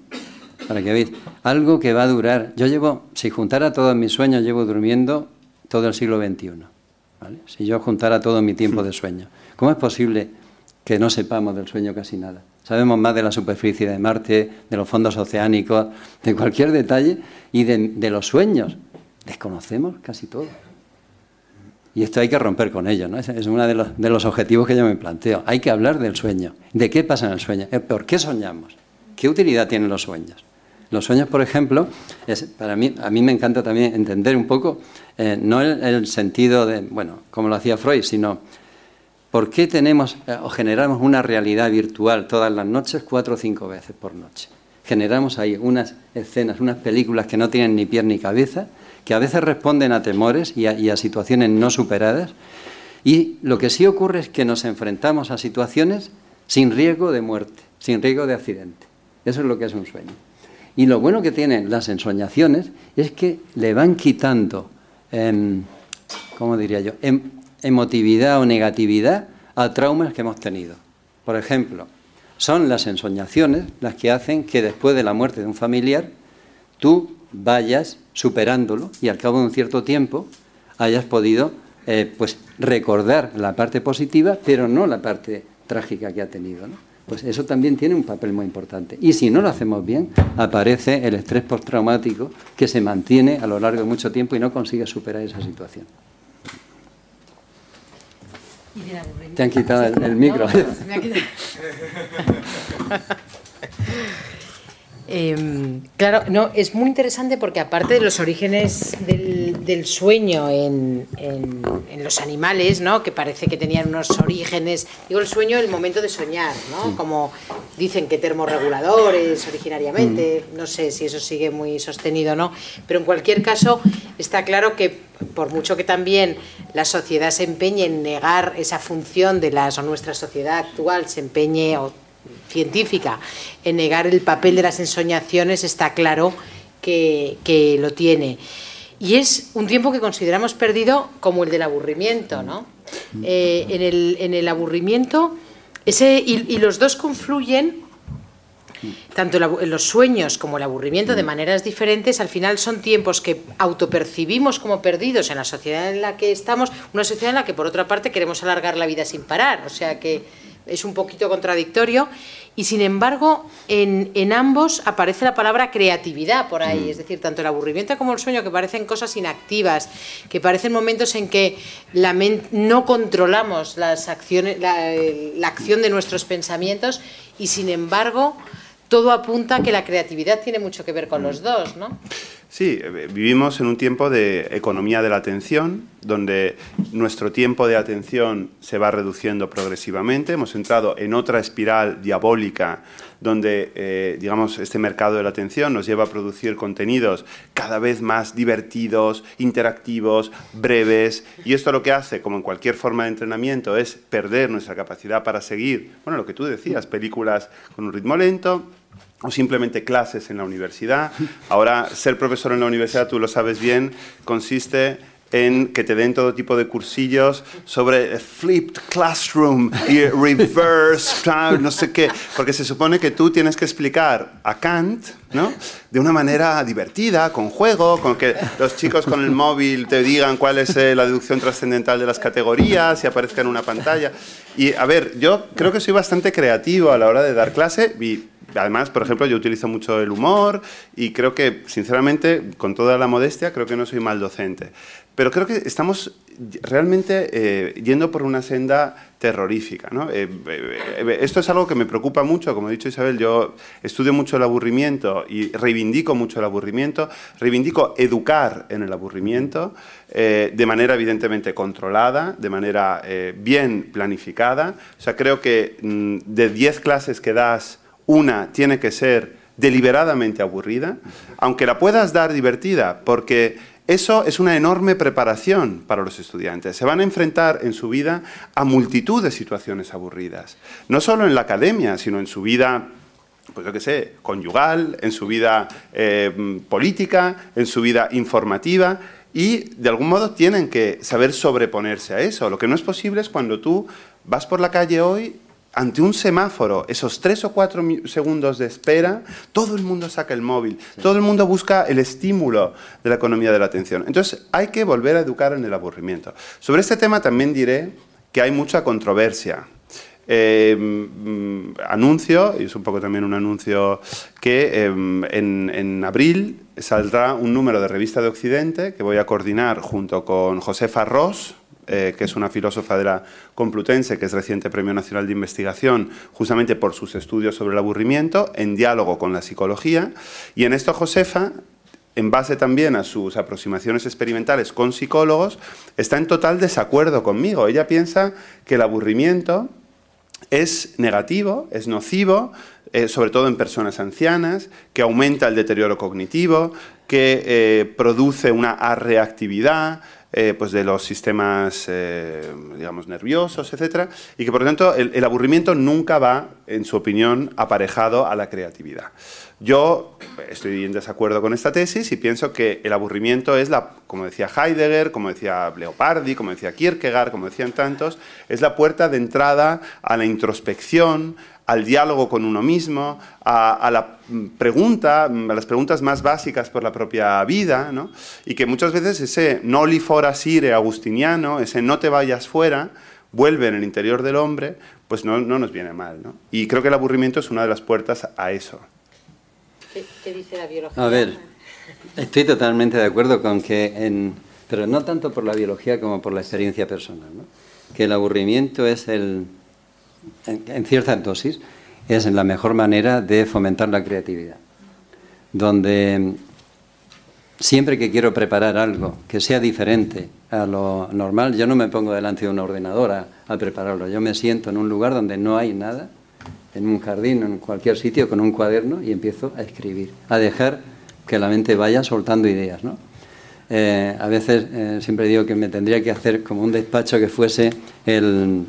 para que veáis, algo que va a durar. Yo llevo, si juntara todos mis sueños, llevo durmiendo todo el siglo XXI. Si yo juntara todo mi tiempo de sueño, ¿cómo es posible que no sepamos del sueño casi nada? Sabemos más de la superficie de Marte, de los fondos oceánicos, de cualquier detalle y de los sueños. Desconocemos casi todo. Y esto hay que romper con ello, ¿no? Es, uno de los, de los, objetivos que yo me planteo. Hay que hablar del sueño. ¿De qué pasa en el sueño? ¿Por qué soñamos? ¿Qué utilidad tienen los sueños? Los sueños, por ejemplo, es, para mí, a mí me encanta también entender un poco, eh, no el, el, sentido de, bueno, como lo hacía Freud, sino por qué tenemos eh, o generamos una realidad virtual todas las noches, cuatro o cinco veces por noche. Generamos ahí unas escenas, unas películas que no tienen ni pie ni cabeza, que a veces responden a temores y a, situaciones no superadas. Y lo que sí ocurre es que nos enfrentamos a situaciones sin riesgo de muerte, sin riesgo de accidente. Eso es lo que es un sueño. Y lo bueno que tienen las ensoñaciones es que le van quitando, em, ¿cómo diría yo?, em, emotividad o negatividad a traumas que hemos tenido. Por ejemplo, son las ensoñaciones las que hacen que después de la muerte de un familiar tú vayas superándolo y al cabo de un cierto tiempo hayas podido eh, pues recordar la parte positiva, pero no la parte trágica que ha tenido. Pues eso también tiene un papel muy importante. Y si no lo hacemos bien, aparece el estrés postraumático que se mantiene a lo largo de mucho tiempo y no consigue superar esa situación. Te han quitado el, micro. Em, claro, no, es muy interesante porque aparte de los orígenes del, sueño en, los animales, ¿no? que parece que tenían unos orígenes, digo el sueño, el momento de soñar, ¿no? como dicen que termorreguladores originariamente, mm. no sé si eso sigue muy sostenido o no, pero en cualquier caso está claro que por mucho que también la sociedad se empeñe en negar esa función de la, o nuestra sociedad actual se empeñe o científica en negar el papel de las ensoñaciones está claro que, lo tiene. Y es un tiempo que consideramos perdido como el del aburrimiento, ¿no? eh, en, el, en, el, aburrimiento, ese, y, los dos confluyen tanto los sueños como el aburrimiento de maneras diferentes, al final son tiempos que autopercibimos como perdidos en la sociedad en la que estamos, una sociedad en la que por otra parte queremos alargar la vida sin parar, o sea que es un poquito contradictorio y sin embargo en, ambos aparece la palabra creatividad por ahí, mm. es decir, tanto el aburrimiento como el sueño que parecen cosas inactivas, que parecen momentos en que la no controlamos las acciones, la, la acción de nuestros pensamientos y sin embargo todo apunta a que la creatividad tiene mucho que ver con los dos, ¿no? Sí, eh, vivimos en un tiempo de economía de la atención, donde nuestro tiempo de atención se va reduciendo progresivamente. Hemos entrado en otra espiral diabólica, donde, eh, digamos, este mercado de la atención nos lleva a producir contenidos cada vez más divertidos, interactivos, breves. Y esto lo que hace, como en cualquier forma de entrenamiento, es perder nuestra capacidad para seguir, bueno, lo que tú decías, películas con un ritmo lento, o simplemente clases en la universidad. Ahora, ser profesor en la universidad, tú lo sabes bien, consiste en que te den todo tipo de cursillos sobre flipped classroom y reverse, no sé qué, porque se supone que tú tienes que explicar a Kant, ¿no? De una manera divertida, con juego, con que los chicos con el móvil te digan cuál es eh, la deducción trascendental de las categorías y aparezca en una pantalla. Y a ver, yo creo que soy bastante creativo a la hora de dar clase además, por ejemplo, yo utilizo mucho el humor y creo que, sinceramente, con toda la modestia, creo que no soy mal docente. Pero creo que estamos realmente eh, yendo por una senda terrorífica. Eh, eh, esto es algo que me preocupa mucho, como ha dicho Isabel, yo estudio mucho el aburrimiento y reivindico mucho el aburrimiento, reivindico educar en el aburrimiento de manera evidentemente controlada, de manera bien planificada. O sea, creo que mm, de 10 clases que das, una tiene que ser deliberadamente aburrida, aunque la puedas dar divertida, porque eso es una enorme preparación para los estudiantes. Se van a enfrentar en su vida a multitud de situaciones aburridas, no solo en la academia, sino en su vida pues yo qué sé, conyugal, en su vida eh, política, en su vida informativa, y de algún modo tienen que saber sobreponerse a eso. Lo que no es posible es cuando tú vas por la calle hoy ante un semáforo, esos tres o cuatro segundos de espera, todo el mundo saca el móvil, todo el mundo busca el estímulo de la economía de la atención. Entonces hay que volver a educar en el aburrimiento. Sobre este tema también diré que hay mucha controversia. Em, anuncio, y es un poco también un anuncio, que em, en, en abril saldrá un número de Revista de Occidente que voy a coordinar junto con Josefa Ross, eh, que es una filósofa de la Complutense, que es reciente Premio Nacional de Investigación, justamente por sus estudios sobre el aburrimiento, en diálogo con la psicología. Y en esto Josefa en base también a sus aproximaciones experimentales con psicólogos, está en total desacuerdo conmigo. Ella piensa que el aburrimiento es negativo, es nocivo, eh, sobre todo en personas ancianas, que aumenta el deterioro cognitivo, que eh, produce una reactividad, eh, pues de los sistemas, eh, digamos, nerviosos, etcétera, y que por lo tanto el, aburrimiento nunca va, en su opinión, aparejado a la creatividad. Yo estoy en desacuerdo con esta tesis y pienso que el aburrimiento es la, como decía Heidegger, como decía Leopardi, como decía Kierkegaard, como decían tantos, es la puerta de entrada a la introspección, al diálogo con uno mismo, a, la pregunta, a las preguntas más básicas por la propia vida, ¿no? y que muchas veces ese noli fora sire agustiniano, ese no te vayas fuera, vuelve en el interior del hombre, pues no, no nos viene mal. ¿no? Y creo que el aburrimiento es una de las puertas a eso. ¿Qué, dice la biología? A ver, estoy totalmente de acuerdo con que, en, pero no tanto por la biología como por la experiencia personal, ¿no? que el aburrimiento es el, en, cierta dosis, es la mejor manera de fomentar la creatividad. Donde siempre que quiero preparar algo que sea diferente a lo normal, yo no me pongo delante de una ordenadora a, prepararlo. Yo me siento en un lugar donde no hay nada, en un jardín, en cualquier sitio, con un cuaderno y empiezo a escribir, a dejar que la mente vaya soltando ideas. ¿no? Eh, a veces eh, siempre digo que me tendría que hacer como un despacho que fuese el,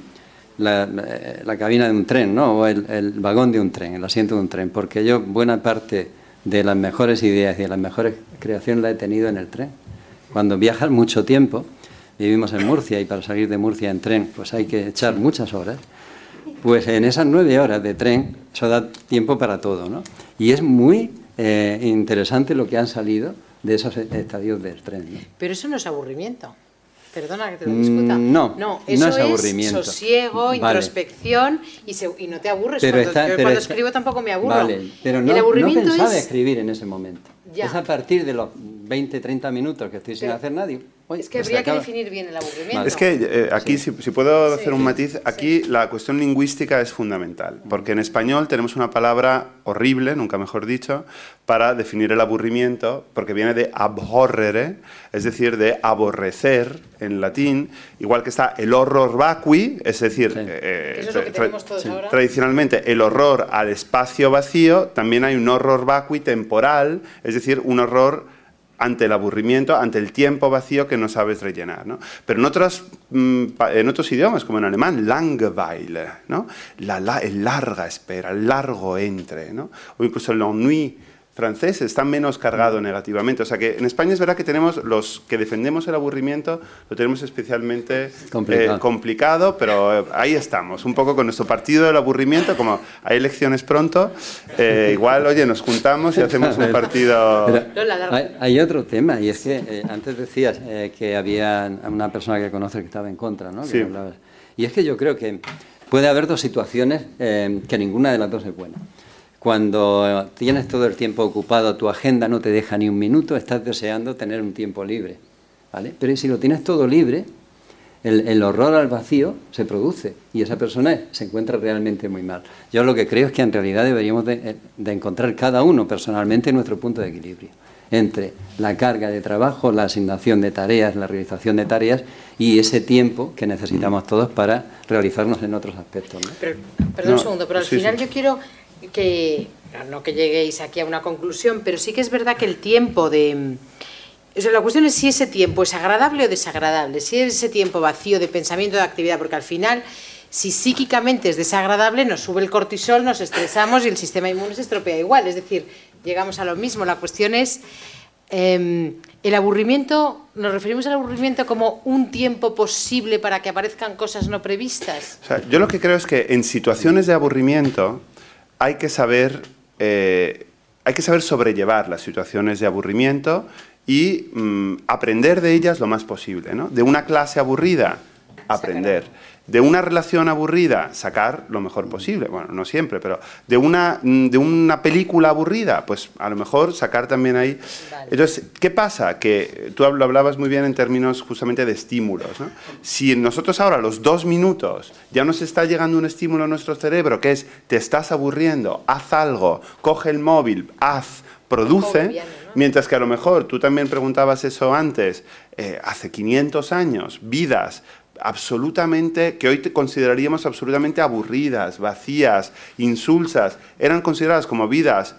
la, cabina de un tren, ¿no? O el, vagón de un tren, el asiento de un tren, porque yo buena parte de las mejores ideas y de las mejores creaciones la he tenido en el tren. Cuando viajas mucho tiempo, vivimos en Murcia y para salir de Murcia en tren pues hay que echar muchas horas, pues en esas nueve horas de tren eso da tiempo para todo, ¿no? Y es muy eh, interesante lo que han salido de esos estadios del tren. Pero eso no es aburrimiento. Perdona que te lo discuta. Mm, no, no, no eso es aburrimiento. sosiego, Vale. introspección y, se- y no te aburres. Pero cuando, está- yo pero cuando está- escribo tampoco me aburro. Vale, pero no, el no aburrimiento pensaba es... escribir en ese momento. Ya. Es a partir de los 20, 30 minutos que estoy sin hacer nadie. Oye, Es que pues habría que definir bien el aburrimiento. Vale. Es que eh, aquí, si, si puedo Sí. hacer un matiz, aquí la cuestión lingüística es fundamental, porque en español tenemos una palabra horrible, nunca mejor dicho, para definir el aburrimiento, porque viene de abhorrere, es decir, de aborrecer en latín, igual que está el horror vacui, es decir, Sí. eh, Eso es lo que tra- tenemos todos ahora. tradicionalmente el horror al espacio vacío, también hay un horror vacui temporal, es decir, un horror ante el aburrimiento, ante el tiempo vacío que no sabes rellenar. ¿no? Pero en otros, mm, en otros idiomas, como en alemán, Langeweile, ¿no? la, la- el larga espera, el largo entre, ¿no? o incluso el ennui francés está menos cargado negativamente. O sea que en España es verdad que tenemos los que defendemos el aburrimiento, lo tenemos especialmente Complicado. eh, complicado, pero eh, ahí estamos, un poco con nuestro partido del aburrimiento, como hay elecciones pronto, eh, igual, oye, nos juntamos y hacemos un partido... Pero hay, hay otro tema, y es que eh, antes decías eh, que había una persona que conoces que estaba en contra, ¿no? Que Sí. Y es que yo creo que puede haber dos situaciones eh, que ninguna de las dos es buena. Cuando tienes todo el tiempo ocupado, tu agenda no te deja ni un minuto, estás deseando tener un tiempo libre. ¿vale? Pero si lo tienes todo libre, el, el horror al vacío se produce y esa persona se encuentra realmente muy mal. Yo lo que creo es que en realidad deberíamos de, eh, de encontrar cada uno personalmente nuestro punto de equilibrio entre la carga de trabajo, la asignación de tareas, la realización de tareas y ese tiempo que necesitamos todos para realizarnos en otros aspectos. ¿no? Pero, perdón No, un segundo, pero al sí, final sí. yo quiero que, no que lleguéis aquí a una conclusión, pero sí que es verdad que el tiempo de... O sea, la cuestión es si ese tiempo es agradable o desagradable, si es ese tiempo vacío de pensamiento, de actividad, porque al final, si psíquicamente es desagradable, nos sube el cortisol, nos estresamos y el sistema inmune se estropea igual. Es decir, llegamos a lo mismo. La cuestión es, eh, el aburrimiento, nos referimos al aburrimiento como un tiempo posible para que aparezcan cosas no previstas. Yo lo que creo es que en situaciones de aburrimiento hay que saber, eh, hay que saber sobrellevar las situaciones de aburrimiento y mm, aprender de ellas lo más posible. ¿no? De una clase aburrida, aprender. De una relación aburrida, sacar lo mejor posible. Bueno, no siempre, pero de una, mm, de una película aburrida, pues a lo mejor sacar también ahí. Vale. Entonces, ¿qué pasa? Que tú lo hablabas muy bien en términos justamente de estímulos. ¿no? Si nosotros ahora a los dos minutos ya nos está llegando un estímulo a nuestro cerebro, que es te estás aburriendo, haz algo, coge el móvil, haz, produce, mientras que a lo mejor tú también preguntabas eso antes, eh, hace 500 años, vidas absolutamente, que hoy te consideraríamos absolutamente aburridas, vacías, insulsas, eran consideradas como vidas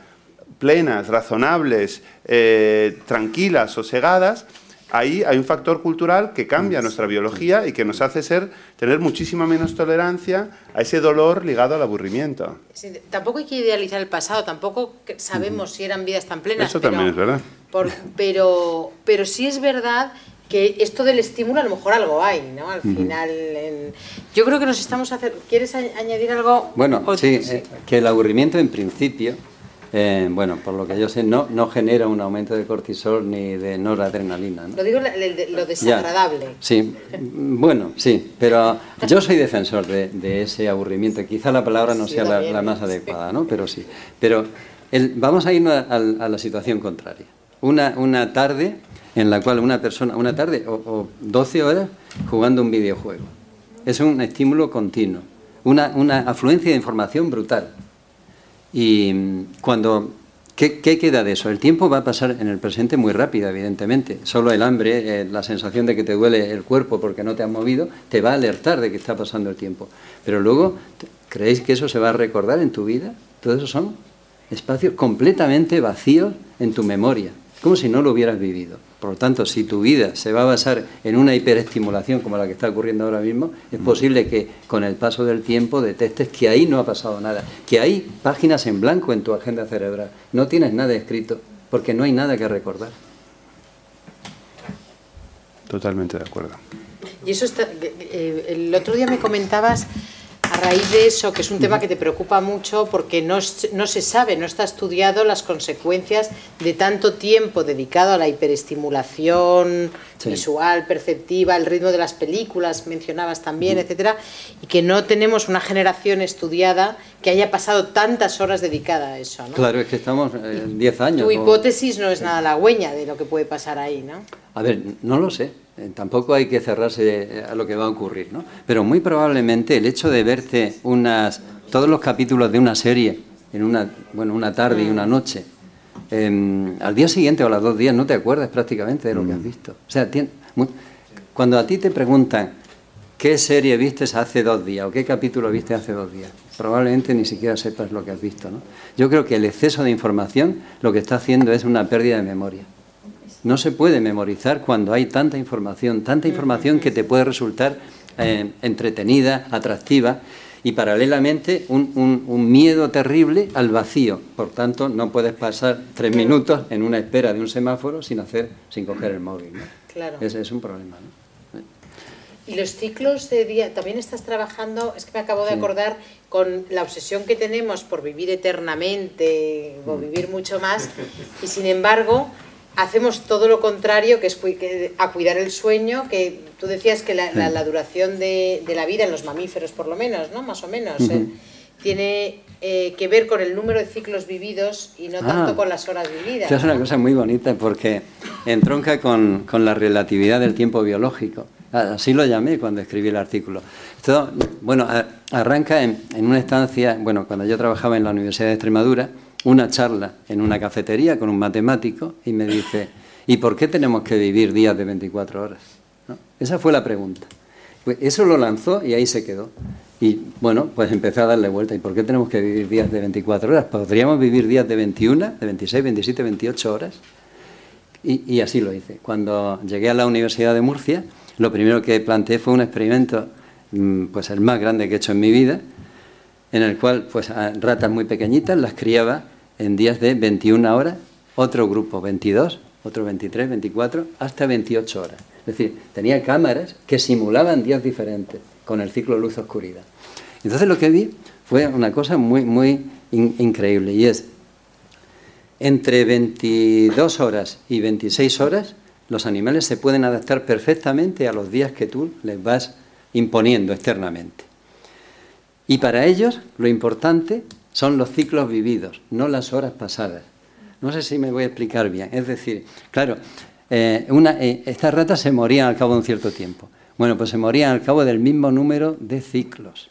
plenas, razonables, eh, tranquilas, sosegadas, ahí hay un factor cultural que cambia nuestra biología y que nos hace ser, tener muchísima menos tolerancia a ese dolor ligado al aburrimiento. Sí, tampoco hay que idealizar el pasado, tampoco sabemos si eran vidas tan plenas. Eso pero- también es verdad. por- pero, pero sí es verdad que esto del estímulo a lo mejor algo hay, ¿no? Al final, en- yo creo que nos estamos haciendo... ¿Quieres añadir algo? Bueno, sí, eh, que el aburrimiento en principio, eh, bueno, por lo que yo sé, no, no genera un aumento de cortisol ni de noradrenalina. ¿no? Lo digo lo Ya. desagradable. Sí, bueno, sí, pero yo soy defensor de, de ese aburrimiento. Quizá la palabra no Sí, sea la, la más adecuada, ¿no? Pero sí. Pero el- vamos a irnos a, a- a la situación contraria. Una, una tarde en la cual una persona, una tarde o, o 12 horas jugando un videojuego. Es un estímulo continuo, una, una afluencia de información brutal. Y mm, cuando... ¿qué, qué queda de eso? El tiempo va a pasar en el presente muy rápido, evidentemente. Solo el hambre, eh, la sensación de que te duele el cuerpo porque no te has movido, te va a alertar de que está pasando el tiempo. Pero luego, ¿creéis que eso se va a recordar en tu vida? Todo eso son espacios completamente vacíos en tu memoria, como si no lo hubieras vivido. Por lo tanto, si tu vida se va a basar en una hiperestimulación como la que está ocurriendo ahora mismo, es posible que con el paso del tiempo detectes que ahí no ha pasado nada, que hay páginas en blanco en tu agenda cerebral, no tienes nada escrito, porque no hay nada que recordar. Totalmente de acuerdo. Y eso está, eh, el otro día me comentabas a raíz de eso, que es un tema que te preocupa mucho porque no, no, se sabe, no está estudiado las consecuencias de tanto tiempo dedicado a la hiperestimulación visual, perceptiva, el ritmo de las películas, mencionabas también, etcétera, y que no tenemos una generación estudiada que haya pasado tantas horas dedicada a eso. ¿no? Claro, es que estamos en 10 años. Tu hipótesis no es nada halagüeña de lo que puede pasar ahí, ¿no? A ver, no lo sé. Eh, tampoco hay que cerrarse a lo que va a ocurrir, ¿no? Pero muy probablemente el hecho de verte unas, todos los capítulos de una serie en una, bueno, una tarde y una noche, em, al día siguiente o a los dos días no te acuerdas prácticamente de lo que has mm. visto. O sea, cuando a ti te preguntan qué serie vistes hace dos días o qué capítulo viste hace dos días, probablemente ni siquiera sepas lo que has visto, ¿no? Yo creo que el exceso de información lo que está haciendo es una pérdida de memoria no se puede memorizar cuando hay tanta información, tanta información que te puede resultar eh, entretenida, atractiva y paralelamente un, miedo terrible al vacío. Por tanto, no puedes pasar tres minutos en una espera de un semáforo sin hacer, sin coger el móvil. Claro. Ese es un problema. Y los ciclos de día, también estás trabajando, es que me acabo de acordar con la obsesión que tenemos por vivir eternamente o mm. vivir mucho más, y sin embargo hacemos todo lo contrario, que es a cuidar el sueño, que tú decías que la, duración de, la vida, en los mamíferos por lo menos, ¿no? Más o menos, ¿eh? tiene eh, que ver con el número de ciclos vividos y no tanto ah. con las horas vividas. es una cosa muy bonita porque entronca con, con, la relatividad del tiempo biológico. Así lo llamé cuando escribí el artículo. Esto, bueno, arranca en, en una estancia, bueno, cuando yo trabajaba en la Universidad de Extremadura, una charla en una cafetería con un matemático y me dice, ¿y por qué tenemos que vivir días de 24 horas? Esa fue la pregunta. Eso lo lanzó y ahí se quedó. Y bueno, pues empecé a darle vuelta. ¿Y por qué tenemos que vivir días de 24 horas? ¿Podríamos vivir días de 21, de 26, 27, 28 horas? Y, y así lo hice. Cuando llegué a la Universidad de Murcia, lo primero que planteé fue un experimento, mm, pues el más grande que he hecho en mi vida, en el cual pues a ratas muy pequeñitas las criaba en días de 21 horas, otro grupo 22, otro 23, 24, hasta 28 horas. Es decir, tenía cámaras que simulaban días diferentes con el ciclo luz-oscuridad. Entonces lo que vi fue una cosa muy, muy increíble y es, entre 22 horas y 26 horas, los animales se pueden adaptar perfectamente a los días que tú les vas imponiendo externamente. Y para ellos lo importante son los ciclos vividos, no las horas pasadas. No sé si me voy a explicar bien. Es decir, claro, eh, eh, estas ratas se morían al cabo de un cierto tiempo. Bueno, pues se morían al cabo del mismo número de ciclos,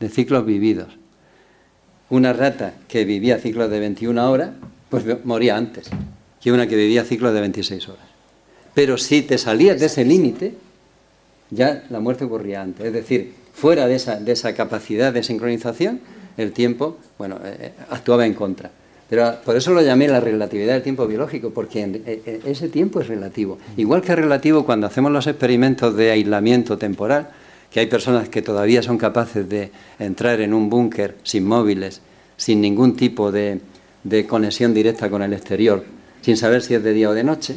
de ciclos vividos. Una rata que vivía ciclos de 21 horas, pues moría antes que una que vivía ciclos de 26 horas. Pero si te salías de ese límite, ya la muerte ocurría antes. Es decir, fuera de esa, de esa capacidad de sincronización, el tiempo, bueno, eh, eh, actuaba en contra. Pero por eso lo llamé la relatividad del tiempo biológico, porque eh, ese tiempo es relativo. Igual que es relativo cuando hacemos los experimentos de aislamiento temporal, que hay personas que todavía son capaces de entrar en un búnker sin móviles, sin ningún tipo de, de, conexión directa con el exterior, sin saber si es de día o de noche.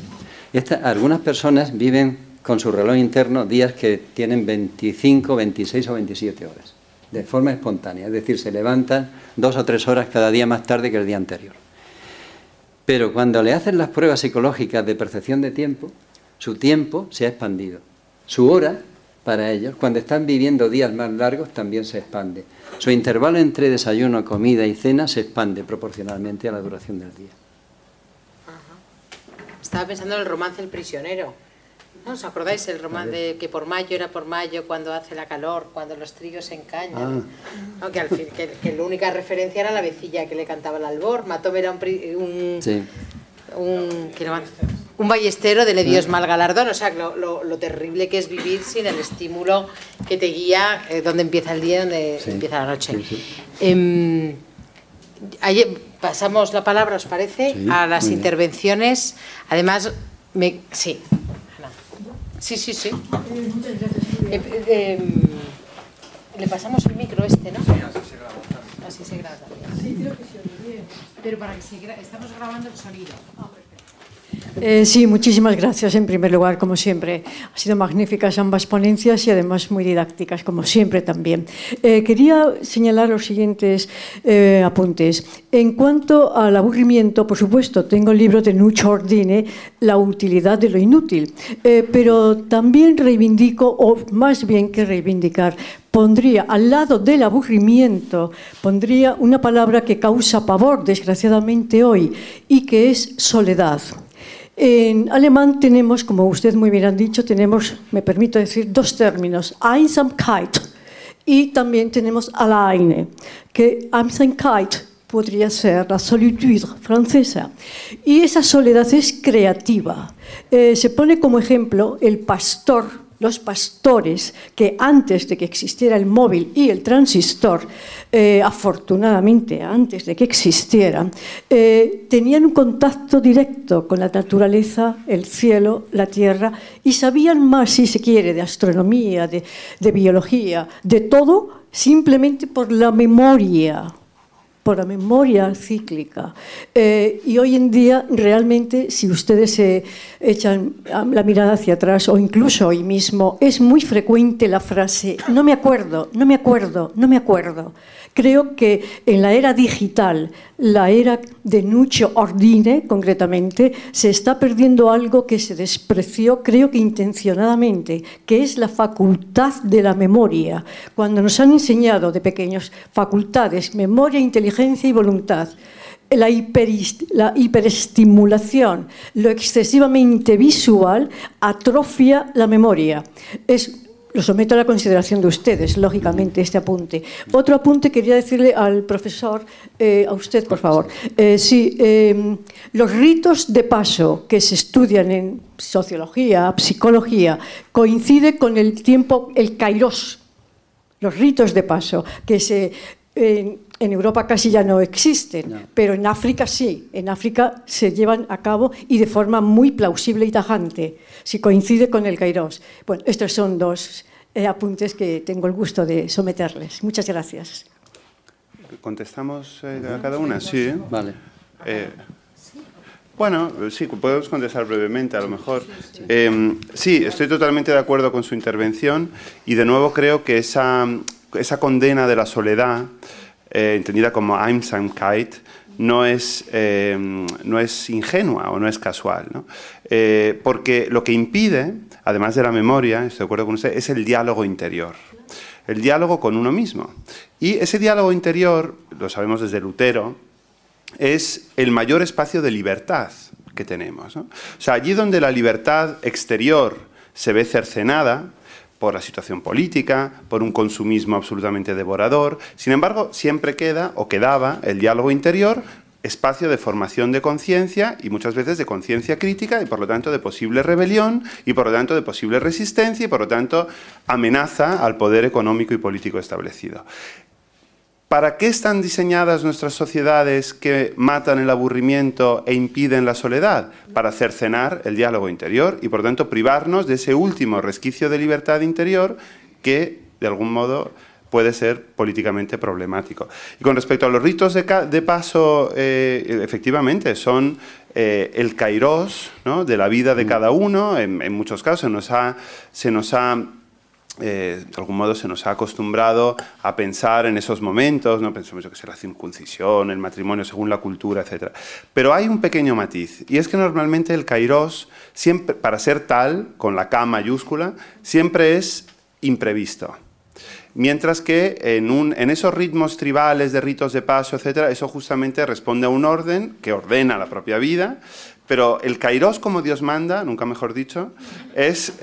algunas personas viven con su reloj interno días que tienen 25, 26 o 27 horas de forma espontánea, es decir, se levantan dos o tres horas cada día más tarde que el día anterior. Pero cuando le hacen las pruebas psicológicas de percepción de tiempo, su tiempo se ha expandido. Su hora, para ellos, cuando están viviendo días más largos, también se expande. Su intervalo entre desayuno, comida y cena se expande proporcionalmente a la duración del día. Estaba pensando en el romance El prisionero ¿No os acordáis el romance de que por mayo era por mayo, cuando hace la calor, cuando los trigos se encañan? Ah. que, al fin, que, la única referencia era la vecilla que le cantaba el albor. Matome era un, un, un, un ballestero de Dios ah. mal galardón. O sea, lo, lo, terrible que es vivir sin el estímulo que te guía eh, donde empieza el día y donde empieza la noche. Eh, pasamos la palabra, ¿os parece? a las intervenciones. Además, me, sí. Sí, sí, sí. Eh, eh, em, le pasamos el micro este, ¿no? Sí, así se graba. Así se graba. Así creo que se oye bien. Pero para que se grabe, estamos grabando el sonido. Eh, sí, muchísimas gracias en primer lugar, como siempre. Han sido magníficas ambas ponencias y además muy didácticas, como siempre también. Eh, quería señalar los siguientes eh, apuntes. En cuanto al aburrimiento, por supuesto, tengo el libro de Nucho Ordine, La utilidad de lo inútil, pero también reivindico, o más bien que reivindicar, pondría al lado del aburrimiento, pondría una palabra que causa pavor, desgraciadamente hoy, y que es soledad. En alemán tenemos, como usted muy bien ha dicho, tenemos, me permito decir, dos términos, Einsamkeit y también tenemos Alleine, que Einsamkeit podría ser la solitude francesa. Y esa soledad es creativa. Eh, se pone como ejemplo el pastor los pastores que antes de que existiera el móvil y el transistor, eh, afortunadamente antes de que existieran, eh, tenían un contacto directo con la naturaleza, el cielo, la tierra, y sabían más, si se quiere, de astronomía, de, de biología, de todo, simplemente por la memoria por la memoria cíclica. Eh, y hoy en día, realmente, si ustedes se echan la mirada hacia atrás, o incluso hoy mismo, es muy frecuente la frase, no me acuerdo, no me acuerdo, no me acuerdo. Creo que en la era digital, la era de Nuccio Ordine, concretamente, se está perdiendo algo que se despreció, creo que intencionadamente, que es la facultad de la memoria. Cuando nos han enseñado de pequeños facultades, memoria, inteligencia y voluntad, la, la, hiperestimulación, lo excesivamente visual, atrofia la memoria. Es lo someto a la consideración de ustedes, lógicamente, este apunte. Otro apunte quería decirle al profesor, eh, a usted, por favor. Eh, em, los ritos de paso que se estudian en sociología, psicología, coincide con el tiempo, el kairos, los ritos de paso, que se, en, Europa casi ya no existen, pero en África sí, en África se llevan a cabo y de forma muy plausible y tajante, si coincide con el Kairos. Bueno, estos son dos eh, apuntes que tengo el gusto de someterles. Muchas gracias. ¿Contestamos eh, a cada una? Sí. Vale. Eh, bueno, sí, podemos contestar brevemente a lo mejor. Em, sí, estoy totalmente de acuerdo con su intervención y de nuevo creo que esa, esa condena de la soledad, entendida como Einsamkeit, no es, em, no es ingenua o no es casual, ¿no? porque lo que impide además de la memoria, estoy de acuerdo con usted, es el diálogo interior. El diálogo con uno mismo. Y ese diálogo interior, lo sabemos desde Lutero, es el mayor espacio de libertad que tenemos. O sea, allí donde la libertad exterior se ve cercenada, por la situación política, por un consumismo absolutamente devorador. Sin embargo, siempre queda o quedaba el diálogo interior espacio de formación de conciencia y muchas veces de conciencia crítica y por lo tanto de posible rebelión y por lo tanto de posible resistencia y por lo tanto amenaza al poder económico y político establecido. ¿Para qué están diseñadas nuestras sociedades que matan el aburrimiento e impiden la soledad? Para cercenar el diálogo interior y por tanto privarnos de ese último resquicio de libertad interior que de algún modo puede ser políticamente problemático. Y con respecto a los ritos de, paso, eh, efectivamente, son eh, el kairos de la vida de mm. cada uno. En, muchos casos se nos ha, se nos ha eh, de algún modo se nos ha acostumbrado a pensar en esos momentos, no pensamos que sea la circuncisión, el matrimonio según la cultura, etc. Pero hay un pequeño matiz, y es que normalmente el kairos, siempre, para ser tal, con la K mayúscula, siempre es imprevisto. Mientras que en, esos ritmos tribales de ritos de paso, etcétera, eso justamente responde a un orden que ordena la propia vida, pero el kairos como Dios manda, nunca mejor dicho, es,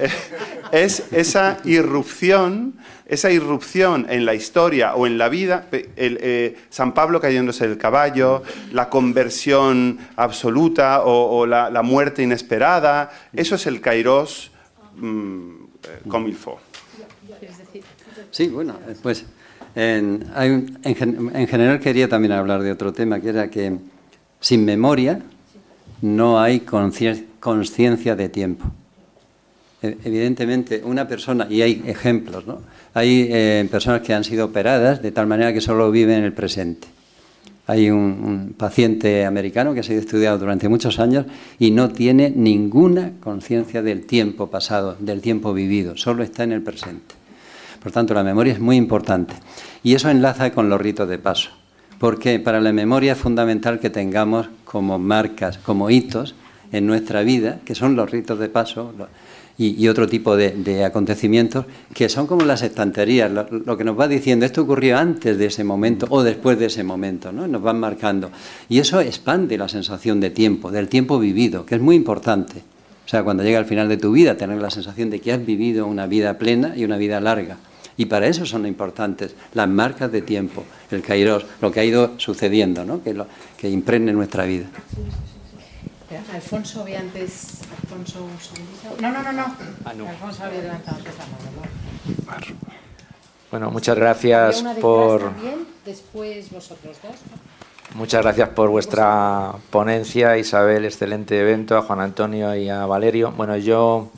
es esa irrupción, esa irrupción en la historia o en la vida, eh, San Pablo cayéndose del caballo, la conversión absoluta o, la, muerte inesperada, eso es el kairos mm, eh, comme il faut. Sí, bueno, pues en, general quería también hablar de otro tema, que era que sin memoria no hay conciencia de tiempo. E, evidentemente, una persona, y hay ejemplos, ¿no? Hay eh, personas que han sido operadas de tal manera que solo viven en el presente. Hay un, paciente americano que ha sido estudiado durante muchos años y no tiene ninguna conciencia del tiempo pasado, del tiempo vivido, solo está en el presente. Por tanto, la memoria es muy importante. Y eso enlaza con los ritos de paso, porque para la memoria es fundamental que tengamos como marcas, como hitos en nuestra vida, que son los ritos de paso, y, otro tipo de, acontecimientos que son como las estanterías, lo, que nos va diciendo, esto ocurrió antes de ese momento o después de ese momento, ¿no? nos van marcando. Y eso expande la sensación de tiempo, del tiempo vivido, que es muy importante. O sea, cuando llega al final de tu vida, tener la sensación de que has vivido una vida plena y una vida larga. Y para eso son importantes las marcas de tiempo, el kairos, lo que ha ido sucediendo, ¿no? que, lo, que impregne nuestra vida. Alfonso había antes. Alfonso, no, no, no, no. Ah, no. Alfonso había levantado antes la mano. Bueno, muchas gracias por. También, después vosotros dos. Muchas gracias por vuestra ponencia, Isabel, excelente evento, a Juan Antonio y a Valerio. Bueno, yo,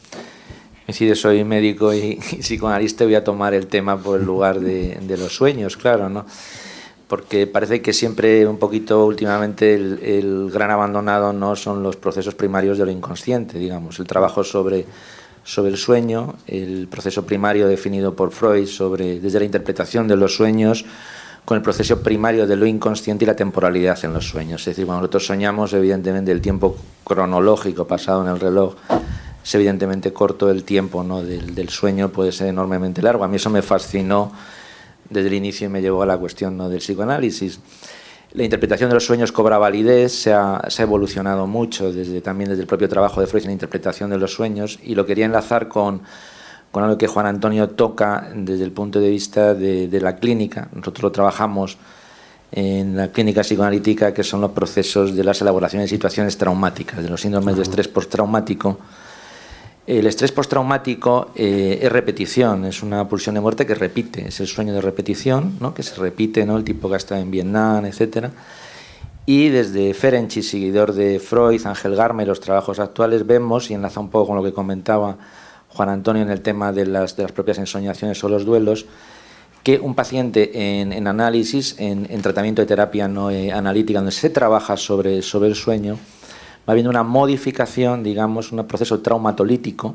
si soy médico y, y psicoanalista, voy a tomar el tema por el lugar de, de los sueños, claro, ¿no? porque parece que siempre un poquito últimamente el, gran abandonado no son los procesos primarios de lo inconsciente, digamos, el trabajo sobre, sobre el sueño, el proceso primario definido por Freud sobre, desde la interpretación de los sueños con el proceso primario de lo inconsciente y la temporalidad en los sueños. Es decir, cuando nosotros soñamos, evidentemente el tiempo cronológico pasado en el reloj es evidentemente corto, el tiempo ¿no? del, del sueño puede ser enormemente largo. A mí eso me fascinó desde el inicio me llevó a la cuestión ¿no? del psicoanálisis. La interpretación de los sueños cobra validez, se ha, evolucionado mucho, desde, también desde el propio trabajo de Freud en la interpretación de los sueños, y lo quería enlazar con, con algo que Juan Antonio toca desde el punto de vista de, de la clínica. Nosotros lo trabajamos en la clínica psicoanalítica, que son los procesos de las elaboraciones de situaciones traumáticas, de los síndromes de estrés postraumático el estrés postraumático eh, es repetición, es una pulsión de muerte que repite, es el sueño de repetición, ¿no? que se repite, ¿no? el tipo que ha estado en Vietnam, etc. Y desde Ferenczi, seguidor de Freud, Ángel Garma y los trabajos actuales, vemos, y enlaza un poco con lo que comentaba Juan Antonio en el tema de las, de las propias ensoñaciones o los duelos, que un paciente en, análisis, en, tratamiento de terapia no eh, analítica, donde se trabaja sobre el sueño, va habiendo una modificación, digamos, un proceso traumatolítico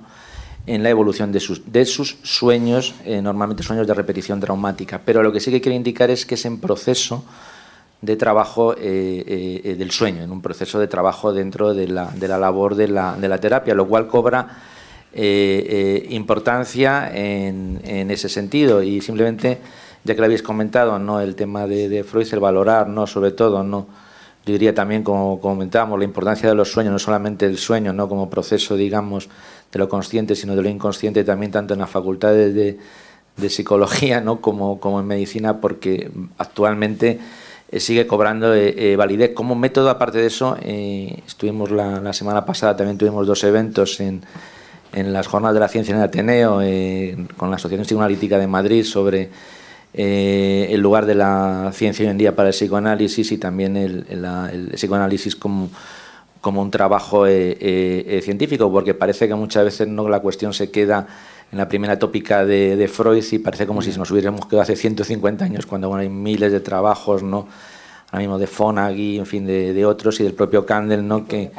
en la evolución de sus, sueños, eh, normalmente sueños de repetición traumática. Pero lo que sí que quiere indicar es que es en proceso de trabajo eh, eh, del sueño, en un proceso de trabajo dentro de la, labor de la, de la, terapia, lo cual cobra importancia en, en, ese sentido. Y simplemente, ya que lo habéis comentado, ¿no? el tema de, de Freud, el valorar, ¿no? sobre todo, ¿no? Yo diría también, como comentábamos, la importancia de los sueños, no solamente el sueño, no como proceso, digamos, de lo consciente, sino de lo inconsciente también, tanto en las facultades de, psicología ¿no? como, como en medicina, porque actualmente eh, sigue cobrando eh, eh, validez. Como método, aparte de eso, estuvimos la, la, semana pasada, también tuvimos dos eventos en, en las jornadas de la ciencia en el Ateneo, con la Asociación Psicoanalítica de Madrid, sobre eh, el lugar de la ciencia hoy en día para el psicoanálisis y también el, psicoanálisis como, como, un trabajo eh, eh, científico, porque parece que muchas veces no la cuestión se queda en la primera tópica de, Freud y parece como si nos hubiéramos quedado hace 150 años, cuando hay miles de trabajos, ¿no? ahora mismo de Fonagui, en fin, de, otros y del propio Kandel, ¿no? que,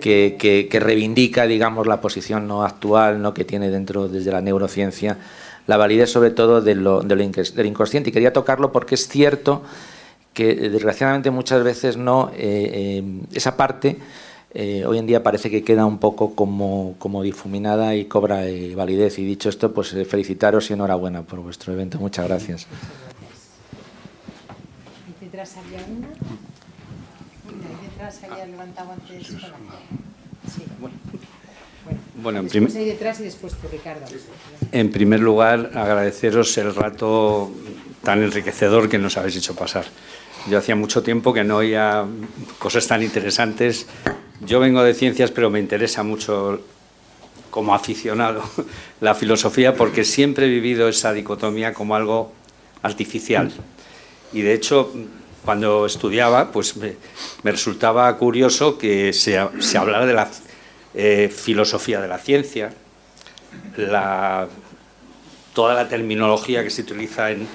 que, que, reivindica, digamos, la posición no actual ¿no? que tiene dentro desde la neurociencia la validez sobre todo de lo, de lo del inconsciente. Y quería tocarlo porque es cierto que eh, desgraciadamente muchas veces no eh, eh, esa parte hoy en día parece que queda un poco como, como difuminada y cobra validez. Y dicho esto, pues felicitaros y enhorabuena por vuestro evento. Muchas gracias. Detrás había una. Detrás había levantado antes. Sí. Bueno, en detrás y después Ricardo. En primer lugar, agradeceros el rato tan enriquecedor que nos habéis hecho pasar. Yo hacía mucho tiempo que no oía cosas tan interesantes. Yo vengo de ciencias, pero me interesa mucho como aficionado la filosofía porque siempre he vivido esa dicotomía como algo artificial. Y de hecho, cuando estudiaba, pues me, resultaba curioso que se, se hablara de la eh, filosofía de la ciencia, toda la terminología que se utiliza en,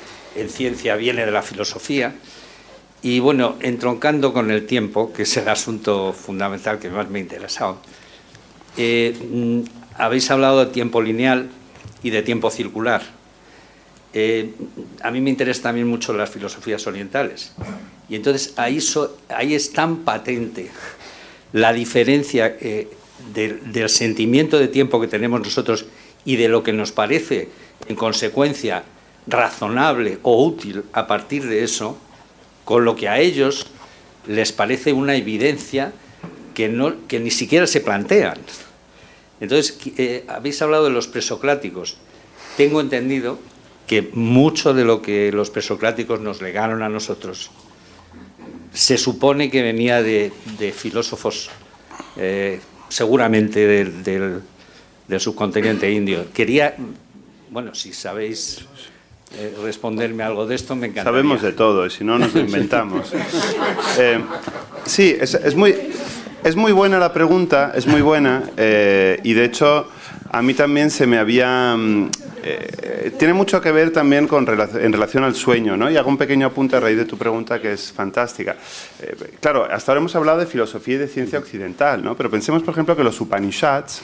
ciencia viene de la filosofía Y bueno, entroncando con el tiempo, que es el asunto fundamental que más me ha interesado, eh, mm, habéis hablado de tiempo lineal y de tiempo circular. Eh, a mí me interesa también mucho las filosofías orientales. Y entonces ahí, ahí es tan patente la diferencia eh, del sentimiento de tiempo que tenemos nosotros y de lo que nos parece, en consecuencia, razonable o útil a partir de eso, con lo que a ellos les parece una evidencia que, no, que ni siquiera se plantean. Entonces, eh, habéis hablado de los presocráticos. Tengo entendido que mucho de lo que los presocráticos nos legaron a nosotros se supone que venía de, filósofos, eh, seguramente del, subcontinente indio. Quería, bueno, si sabéis eh, responderme algo de esto, me encantaría. Sabemos de todo, y si no nos lo inventamos. Eh, sí, es, muy, es muy buena la pregunta, es muy buena, y de hecho a mí también se me había mm, eh, tiene mucho que ver también con, en relación al sueño, ¿no? Y hago un pequeño apunte a raíz de tu pregunta que es fantástica. Eh, claro, hasta ahora hemos hablado de filosofía y de ciencia occidental, ¿no? Pero pensemos, por ejemplo, que los Upanishads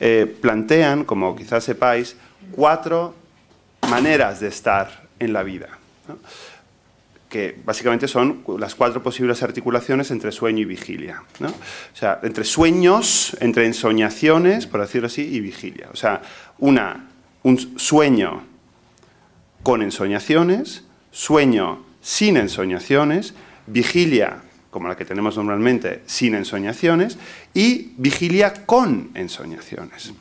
eh, plantean, como quizás sepáis, cuatro maneras de estar en la vida. Que básicamente son las cuatro posibles articulaciones entre sueño y vigilia. ¿no? O sea, entre sueños, entre ensoñaciones, por decirlo así, y vigilia. O sea, una un sueño con ensoñaciones, sueño sin ensoñaciones, vigilia como la que tenemos normalmente sin ensoñaciones y vigilia con ensoñaciones.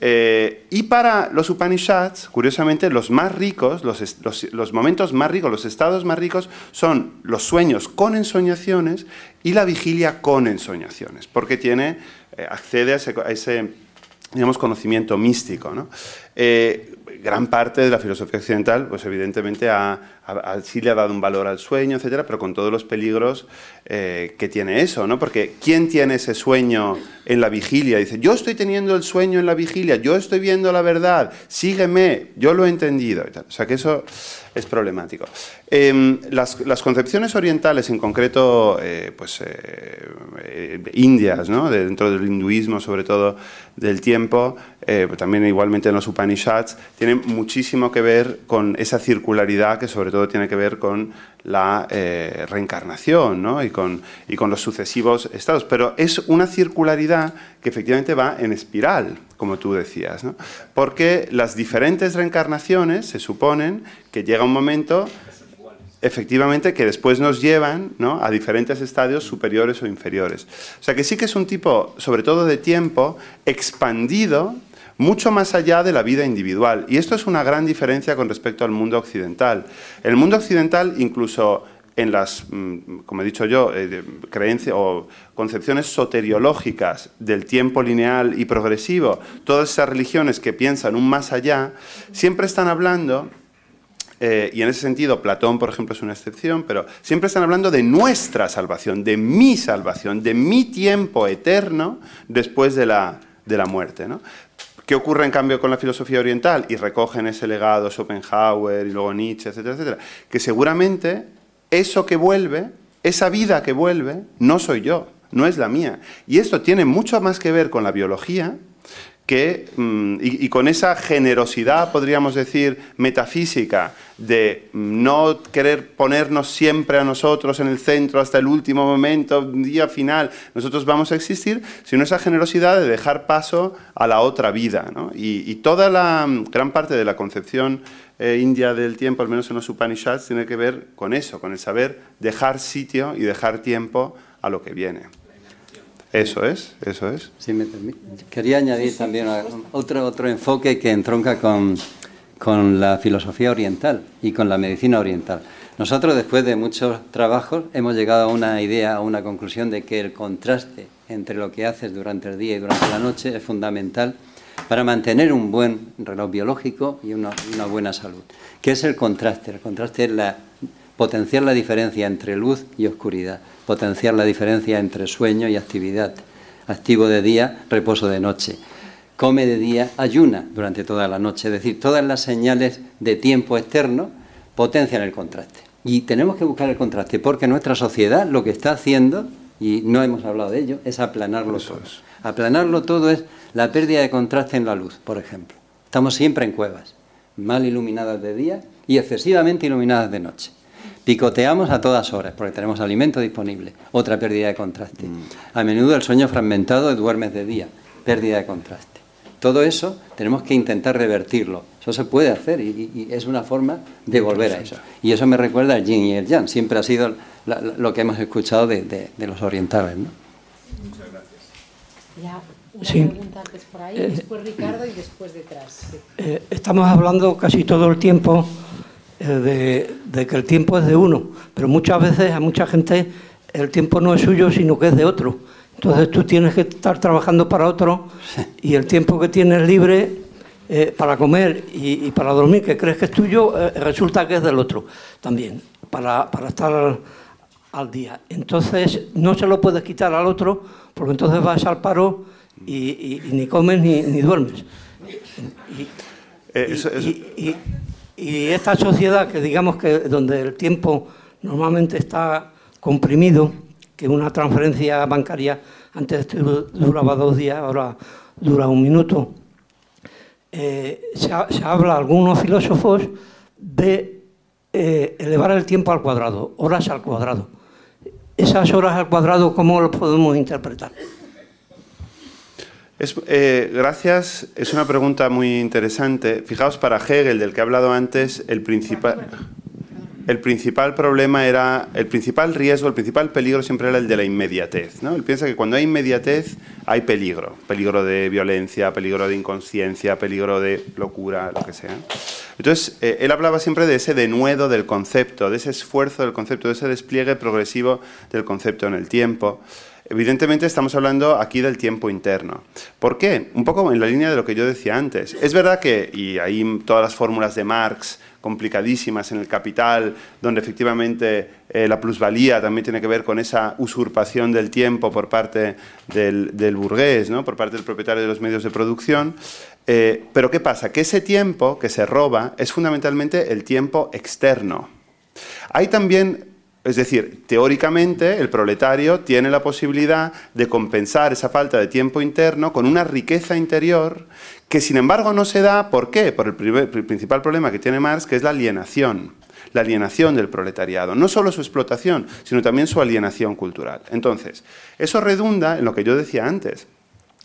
Eh, y para los Upanishads, curiosamente, los más ricos, los, momentos más ricos, los estados más ricos son los sueños con ensoñaciones y la vigilia con ensoñaciones, porque tiene, eh, accede a ese digamos, conocimiento místico. ¿no? Eh, gran parte de la filosofía occidental, pues evidentemente ha, sí le ha dado un valor al sueño, etcétera, pero con todos los peligros eh, que tiene eso, ¿no? Porque ¿quién tiene ese sueño en la vigilia? Dice, yo estoy teniendo el sueño en la vigilia, yo estoy viendo la verdad, sígueme, yo lo he entendido. O sea que eso es problemático. Em, las, concepciones orientales, en concreto, eh, pues indias, ¿no? dentro del hinduismo, sobre todo del tiempo, también igualmente en los Upanishads, tienen muchísimo que ver con esa circularidad que sobre todo tiene que ver con la eh, reencarnación ¿no? y, con, los sucesivos estados. Pero es una circularidad que efectivamente va en espiral, como tú decías, porque las diferentes reencarnaciones se suponen que llega un momento efectivamente que después nos llevan a diferentes estadios superiores o inferiores. O sea que sí que es un tipo, sobre todo de tiempo, expandido mucho más allá de la vida individual. Y esto es una gran diferencia con respecto al mundo occidental. El mundo occidental, incluso en las, mm, como he dicho yo, eh, creencias o concepciones soteriológicas del tiempo lineal y progresivo, todas esas religiones que piensan un más allá, siempre están hablando eh, y en ese sentido Platón, por ejemplo, es una excepción, pero siempre están hablando de nuestra salvación, de mi salvación, de mi tiempo eterno después de la, de la muerte. ¿no? ¿Qué ocurre en cambio con la filosofía oriental? Y recogen ese legado Schopenhauer y luego Nietzsche, etcétera, etcétera. Que seguramente eso que vuelve, esa vida que vuelve, no soy yo, no es la mía. Y esto tiene mucho más que ver con la biología que, mm, y, con esa generosidad, podríamos decir, metafísica, de no querer ponernos siempre a nosotros en el centro hasta el último momento, día final, nosotros vamos a existir, sino esa generosidad de dejar paso a la otra vida. Y, toda la mm, gran parte de la concepción eh, india del tiempo, al menos en los Upanishads, tiene que ver con eso, con el saber dejar sitio y dejar tiempo a lo que viene. Eso es, eso es. Quería añadir también otro, otro enfoque que entronca con, con la filosofía oriental y con la medicina oriental. Nosotros, después de muchos trabajos, hemos llegado a una idea, a una conclusión de que el contraste entre lo que haces durante el día y durante la noche es fundamental para mantener un buen reloj biológico y una, una buena salud. ¿Qué es el contraste? El contraste es la, potenciar la diferencia entre luz y oscuridad potenciar la diferencia entre sueño y actividad. Activo de día, reposo de noche. Come de día, ayuna durante toda la noche. Es decir, todas las señales de tiempo externo potencian el contraste. Y tenemos que buscar el contraste, porque nuestra sociedad lo que está haciendo, y no hemos hablado de ello, es aplanarlo todo. Aplanarlo todo es la pérdida de contraste en la luz, por ejemplo. Estamos siempre en cuevas, mal iluminadas de día y excesivamente iluminadas de noche. Picoteamos a todas horas porque tenemos alimento disponible. Otra pérdida de contraste. Mm. A menudo el sueño fragmentado de duermes de día. Pérdida de contraste. Todo eso tenemos que intentar revertirlo. Eso se puede hacer y, es una forma de volver a eso. Y eso me recuerda al yin y el yang. Siempre ha sido lo que hemos escuchado de, los orientales. ¿no? Muchas gracias una pregunta antes por ahí, eh, después Ricardo y después detrás. Eh, estamos hablando casi todo el tiempo eh, de, que el tiempo es de uno, pero muchas veces a mucha gente el tiempo no es suyo, sino que es de otro. Entonces tú tienes que estar trabajando para otro y el tiempo que tienes libre para comer y, para dormir, que crees que es tuyo, resulta que es del otro también, para, para estar al día. Entonces no se lo puedes quitar al otro, porque entonces vas al paro y, ni comes ni, duermes. Eh, y, esta sociedad que digamos que donde el tiempo normalmente está comprimido, que una transferencia bancaria antes duraba dos días, ahora dura un minuto, eh, se, habla, algunos filósofos, de eh, elevar el tiempo al cuadrado, horas al cuadrado. Esas horas al cuadrado, ¿cómo lo podemos interpretar? Eh, gracias, es una pregunta muy interesante. Fijaos, para Hegel, del que he hablado antes, el principal, el principal problema era, el principal riesgo, el principal peligro siempre era el de la inmediatez. ¿no? Él piensa que cuando hay inmediatez hay peligro, peligro de violencia, peligro de inconsciencia, peligro de locura, lo que sea. Entonces, eh, él hablaba siempre de ese denuedo del concepto, de ese esfuerzo del concepto, de ese despliegue progresivo del concepto en el tiempo. Evidentemente estamos hablando aquí del tiempo interno. ¿Por qué? Un poco en la línea de lo que yo decía antes. Es verdad que, y ahí todas las fórmulas de Marx complicadísimas en el capital, donde efectivamente eh, la plusvalía también tiene que ver con esa usurpación del tiempo por parte del, burgués, ¿no? por parte del propietario de los medios de producción. Eh, pero ¿qué pasa? Que ese tiempo que se roba es fundamentalmente el tiempo externo. Hay también es decir, teóricamente el proletario tiene la posibilidad de compensar esa falta de tiempo interno con una riqueza interior que sin embargo no se da, ¿por qué? Por el, principal problema que tiene Marx, que es la alienación la alienación del proletariado, no solo su explotación, sino también su alienación cultural. Entonces, eso redunda en lo que yo decía antes.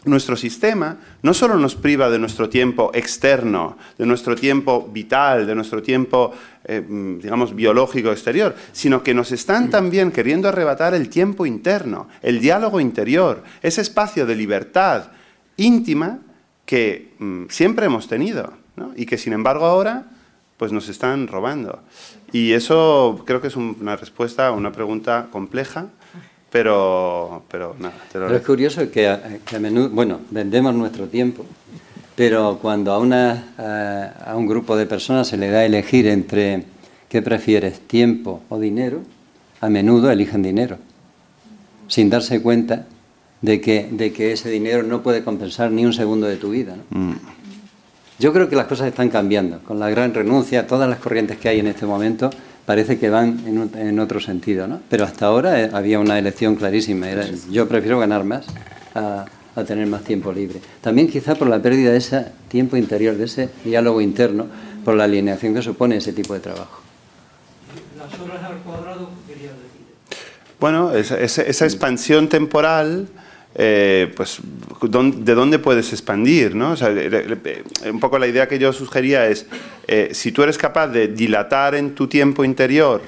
Nuestro sistema no solo nos priva de nuestro tiempo externo, de nuestro tiempo vital, de nuestro tiempo, eh, digamos, biológico exterior, sino que nos están también queriendo arrebatar el tiempo interno, el diálogo interior, ese espacio de libertad íntima que mm, siempre hemos tenido y que sin embargo ahora pues nos están robando. Y eso creo que es una respuesta a una pregunta compleja pero, pero nada. pero es curioso que a, que a, menudo, bueno, vendemos nuestro tiempo, pero cuando a, una, a, un grupo de personas se le da a elegir entre qué prefieres, tiempo o dinero, a menudo eligen dinero, sin darse cuenta de que, de que ese dinero no puede compensar ni un segundo de tu vida. Mm. Yo creo que las cosas están cambiando, con la gran renuncia, todas las corrientes que hay en este momento parece que van en, otro sentido, ¿no? Pero hasta ahora eh, había una elección clarísima. yo prefiero ganar más a, tener más tiempo libre. También quizá por la pérdida de ese tiempo interior, de ese diálogo interno, por la alineación que supone ese tipo de trabajo. Las horas al cuadrado, quería decir. Bueno, esa expansión temporal eh, pues, ¿de dónde puedes expandir? ¿no? un poco la idea que yo sugería es, eh, si tú eres capaz de dilatar en tu tiempo interior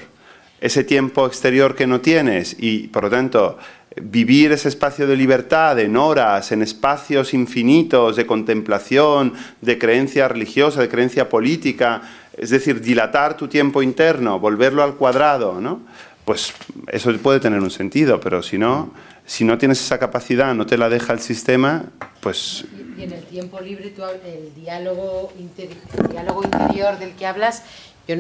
ese tiempo exterior que no tienes y, por lo tanto, vivir ese espacio de libertad en horas, en espacios infinitos de contemplación, de creencia religiosa, de creencia política, es decir, dilatar tu tiempo interno, volverlo al cuadrado, ¿no? Pues eso puede tener un sentido, pero si no si no tienes esa capacidad, no te la deja el sistema, pues... Y en el tiempo libre, el, diálogo interior del que hablas, yo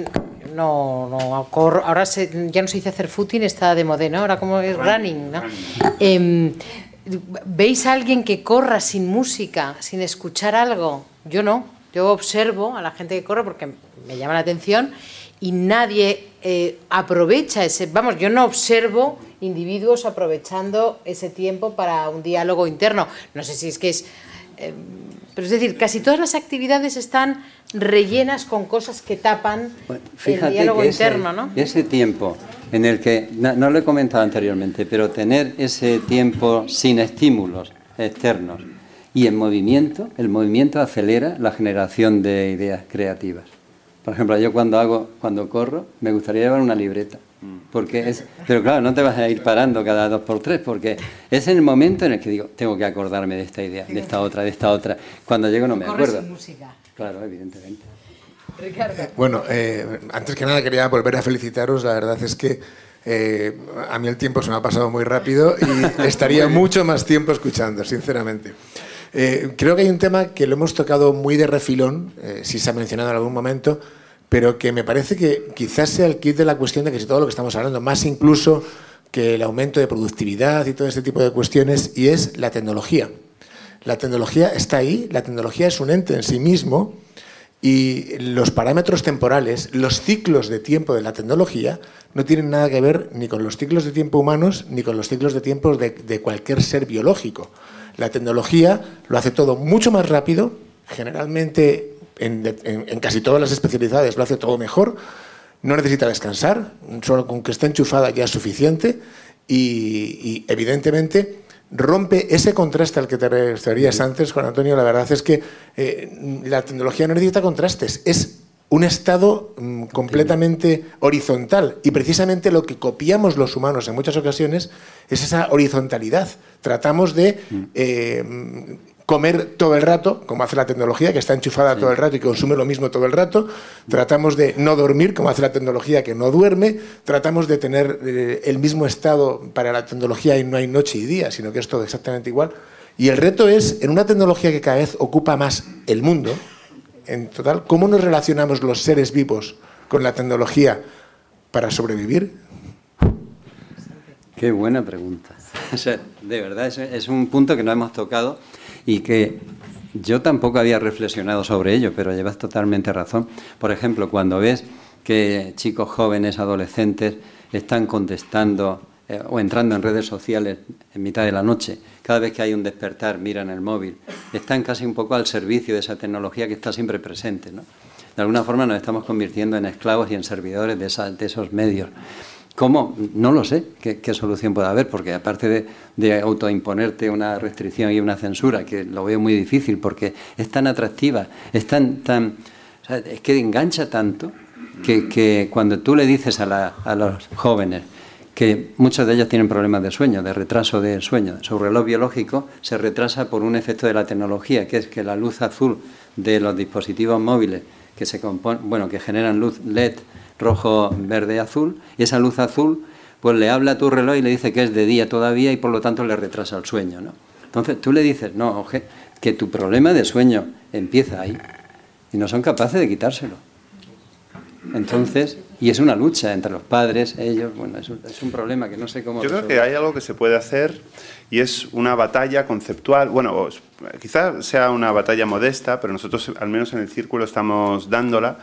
no, no corro, ahora ya no se dice hacer footing, está de moda, ¿no? Ahora como es running, ¿no? Em, ¿Veis a alguien que corra sin música, sin escuchar algo? Yo no. Yo observo a la gente que corre porque me llama la atención y nadie eh, aprovecha ese, vamos, yo no observo individuos aprovechando ese tiempo para un diálogo interno. No sé si es que es... Eh, pero es decir, casi todas las actividades están rellenas con cosas que tapan el diálogo interno, ¿no? Ese tiempo en el que, no, lo he comentado anteriormente, pero tener ese tiempo sin estímulos externos y en movimiento, el movimiento acelera la generación de ideas creativas. Por ejemplo, yo cuando hago, cuando corro, me gustaría llevar una libreta. Porque es, pero claro, no te vas a ir parando cada dos por tres, porque es en el momento en el que digo, tengo que acordarme de esta idea, de esta otra, de esta otra. Cuando llego no me acuerdo. música. Claro, evidentemente. Ricardo. Bueno, eh, antes que nada quería volver a felicitaros. La verdad es que eh, a mí el tiempo se me ha pasado muy rápido y estaría mucho más tiempo escuchando, sinceramente. Eh, creo que hay un tema que lo hemos tocado muy de refilón, si se ha mencionado en algún momento, pero que me parece que quizás sea el kit de la cuestión de que si todo lo que estamos hablando, más incluso que el aumento de productividad y todo este tipo de cuestiones, y es la tecnología. La tecnología está ahí, la tecnología es un ente en sí mismo y los parámetros temporales, los ciclos de tiempo de la tecnología, no tienen nada que ver ni con los ciclos de tiempo humanos ni con los ciclos de tiempo de, cualquier ser biológico. La tecnología lo hace todo mucho más rápido, generalmente en, casi todas las especialidades lo hace todo mejor, no necesita descansar, solo con que esté enchufada ya es suficiente y evidentemente rompe ese contraste al que te referías antes, Juan Antonio. La verdad es que eh, la tecnología no necesita contrastes, es un estado mm, completamente horizontal. Y precisamente lo que copiamos los humanos en muchas ocasiones es esa horizontalidad. Tratamos de mm. eh, comer todo el rato, como hace la tecnología, que está enchufada todo el rato y consume lo mismo todo el rato. Tratamos de no dormir, como hace la tecnología, que no duerme. Tratamos de tener eh, el mismo estado para la tecnología y no hay noche y día, sino que es todo exactamente igual. Y el reto es, en una tecnología que cada vez ocupa más el mundo, en total, ¿cómo nos relacionamos los seres vivos con la tecnología para sobrevivir? Qué buena pregunta. de verdad, es un punto que no hemos tocado y que yo tampoco había reflexionado sobre ello, pero llevas totalmente razón. Por ejemplo, cuando ves que chicos jóvenes, adolescentes, están contestando eh, o entrando en redes sociales en mitad de la noche, cada vez que hay un despertar miran el móvil, están casi un poco al servicio de esa tecnología que está siempre presente. De alguna forma nos estamos convirtiendo en esclavos y en servidores de, de esos medios. ¿Cómo? No lo sé qué, solución puede haber, porque aparte de, autoimponerte una restricción y una censura, que lo veo muy difícil porque es tan atractiva, es tan, tan es que engancha tanto que, cuando tú le dices a, a, los jóvenes que muchos de ellos tienen problemas de sueño, de retraso del sueño, su reloj biológico se retrasa por un efecto de la tecnología, que es que la luz azul de los dispositivos móviles que se componen, bueno, que generan luz LED rojo, verde, azul, y esa luz azul pues le habla a tu reloj y le dice que es de día todavía y por lo tanto le retrasa el sueño. ¿no? Entonces tú le dices, no, que tu problema de sueño empieza ahí y no son capaces de quitárselo. Entonces, y es una lucha entre los padres, ellos, bueno, es un, es un problema que no sé cómo... Yo creo que hay algo que se puede hacer y es una batalla conceptual, bueno, quizás sea una batalla modesta, pero nosotros al menos en el círculo estamos dándola,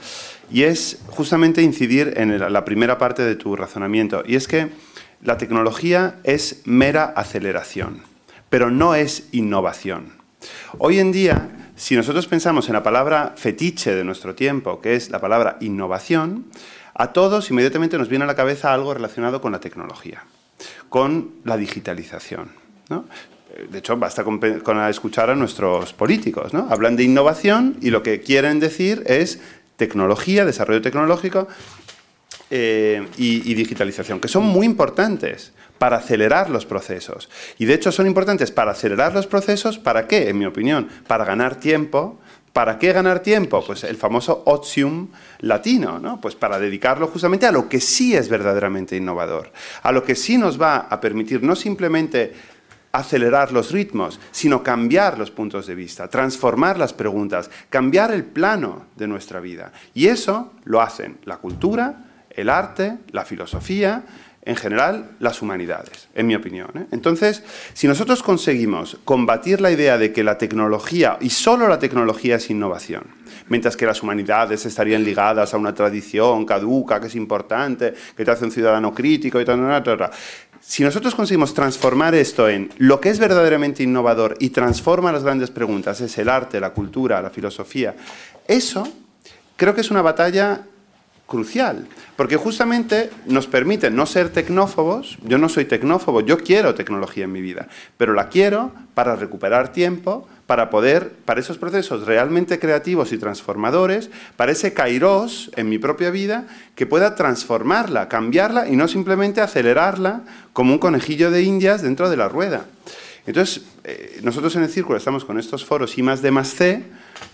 y es justamente incidir en la primera parte de tu razonamiento, y es que la tecnología es mera aceleración, pero no es innovación. Hoy en día si nosotros pensamos en la palabra fetiche de nuestro tiempo, que es la palabra innovación, a todos inmediatamente nos viene a la cabeza algo relacionado con la tecnología, con la digitalización. De hecho, basta con, escuchar a nuestros políticos. ¿no? Hablan de innovación y lo que quieren decir es tecnología, desarrollo tecnológico eh, y digitalización, que son muy importantes para acelerar los procesos. Y de hecho son importantes para acelerar los procesos, ¿para qué? En mi opinión, para ganar tiempo. ¿Para qué ganar tiempo? Pues el famoso otium latino, ¿no? Pues para dedicarlo justamente a lo que sí es verdaderamente innovador, a lo que sí nos va a permitir no simplemente acelerar los ritmos, sino cambiar los puntos de vista, transformar las preguntas, cambiar el plano de nuestra vida. Y eso lo hacen la cultura, el arte, la filosofía, en general las humanidades, en mi opinión. ¿eh? Entonces, si nosotros conseguimos combatir la idea de que la tecnología, y solo la tecnología es innovación, mientras que las humanidades estarían ligadas a una tradición caduca, que es importante, que te hace un ciudadano crítico y tal, tal, tal. Si nosotros conseguimos transformar esto en lo que es verdaderamente innovador y transforma las grandes preguntas, es el arte, la cultura, la filosofía, eso creo que es una batalla crucial, porque justamente nos permite no ser tecnófobos, yo no soy tecnófobo, yo quiero tecnología en mi vida, pero la quiero para recuperar tiempo, para poder, para esos procesos realmente creativos y transformadores, para ese kairos en mi propia vida que pueda transformarla, cambiarla y no simplemente acelerarla como un conejillo de indias dentro de la rueda. Entonces, eh, nosotros en el círculo estamos con estos foros I más D más C,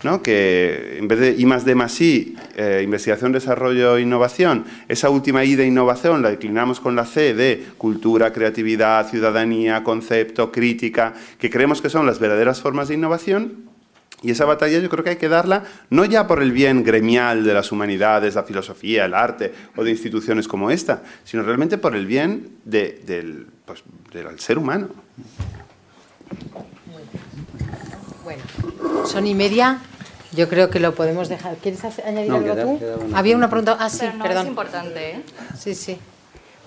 ¿no? que en vez de I más D más I, eh, investigación, desarrollo, innovación, esa última I de innovación la declinamos con la C de cultura, creatividad, ciudadanía, concepto, crítica, que creemos que son las verdaderas formas de innovación. Y esa batalla yo creo que hay que darla no ya por el bien gremial de las humanidades, la filosofía, el arte o de instituciones como esta, sino realmente por el bien del, pues, del ser humano. Bueno, son y media. Yo creo que lo podemos dejar. ¿Quieres añadir algo tú? Había una pregunta. Ah, sí, perdón. Es importante, ¿eh? Sí, sí.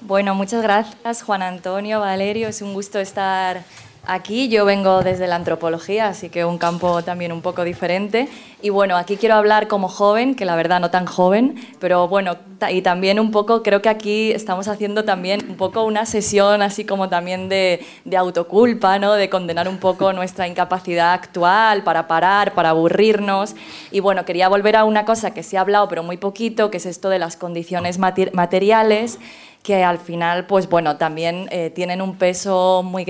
Bueno, muchas gracias, Juan Antonio, Valerio. Es un gusto estar Aquí yo vengo desde la antropología, así que un campo también un poco diferente. Y bueno, aquí quiero hablar como joven, que la verdad no tan joven, pero bueno, y también un poco, creo que aquí estamos haciendo también un poco una sesión así como también de, de autoculpa, ¿no? de condenar un poco nuestra incapacidad actual para parar, para aburrirnos. Y bueno, quería volver a una cosa que se ha hablado, pero muy poquito, que es esto de las condiciones materiales que al final, pues bueno, también eh, tienen un peso muy,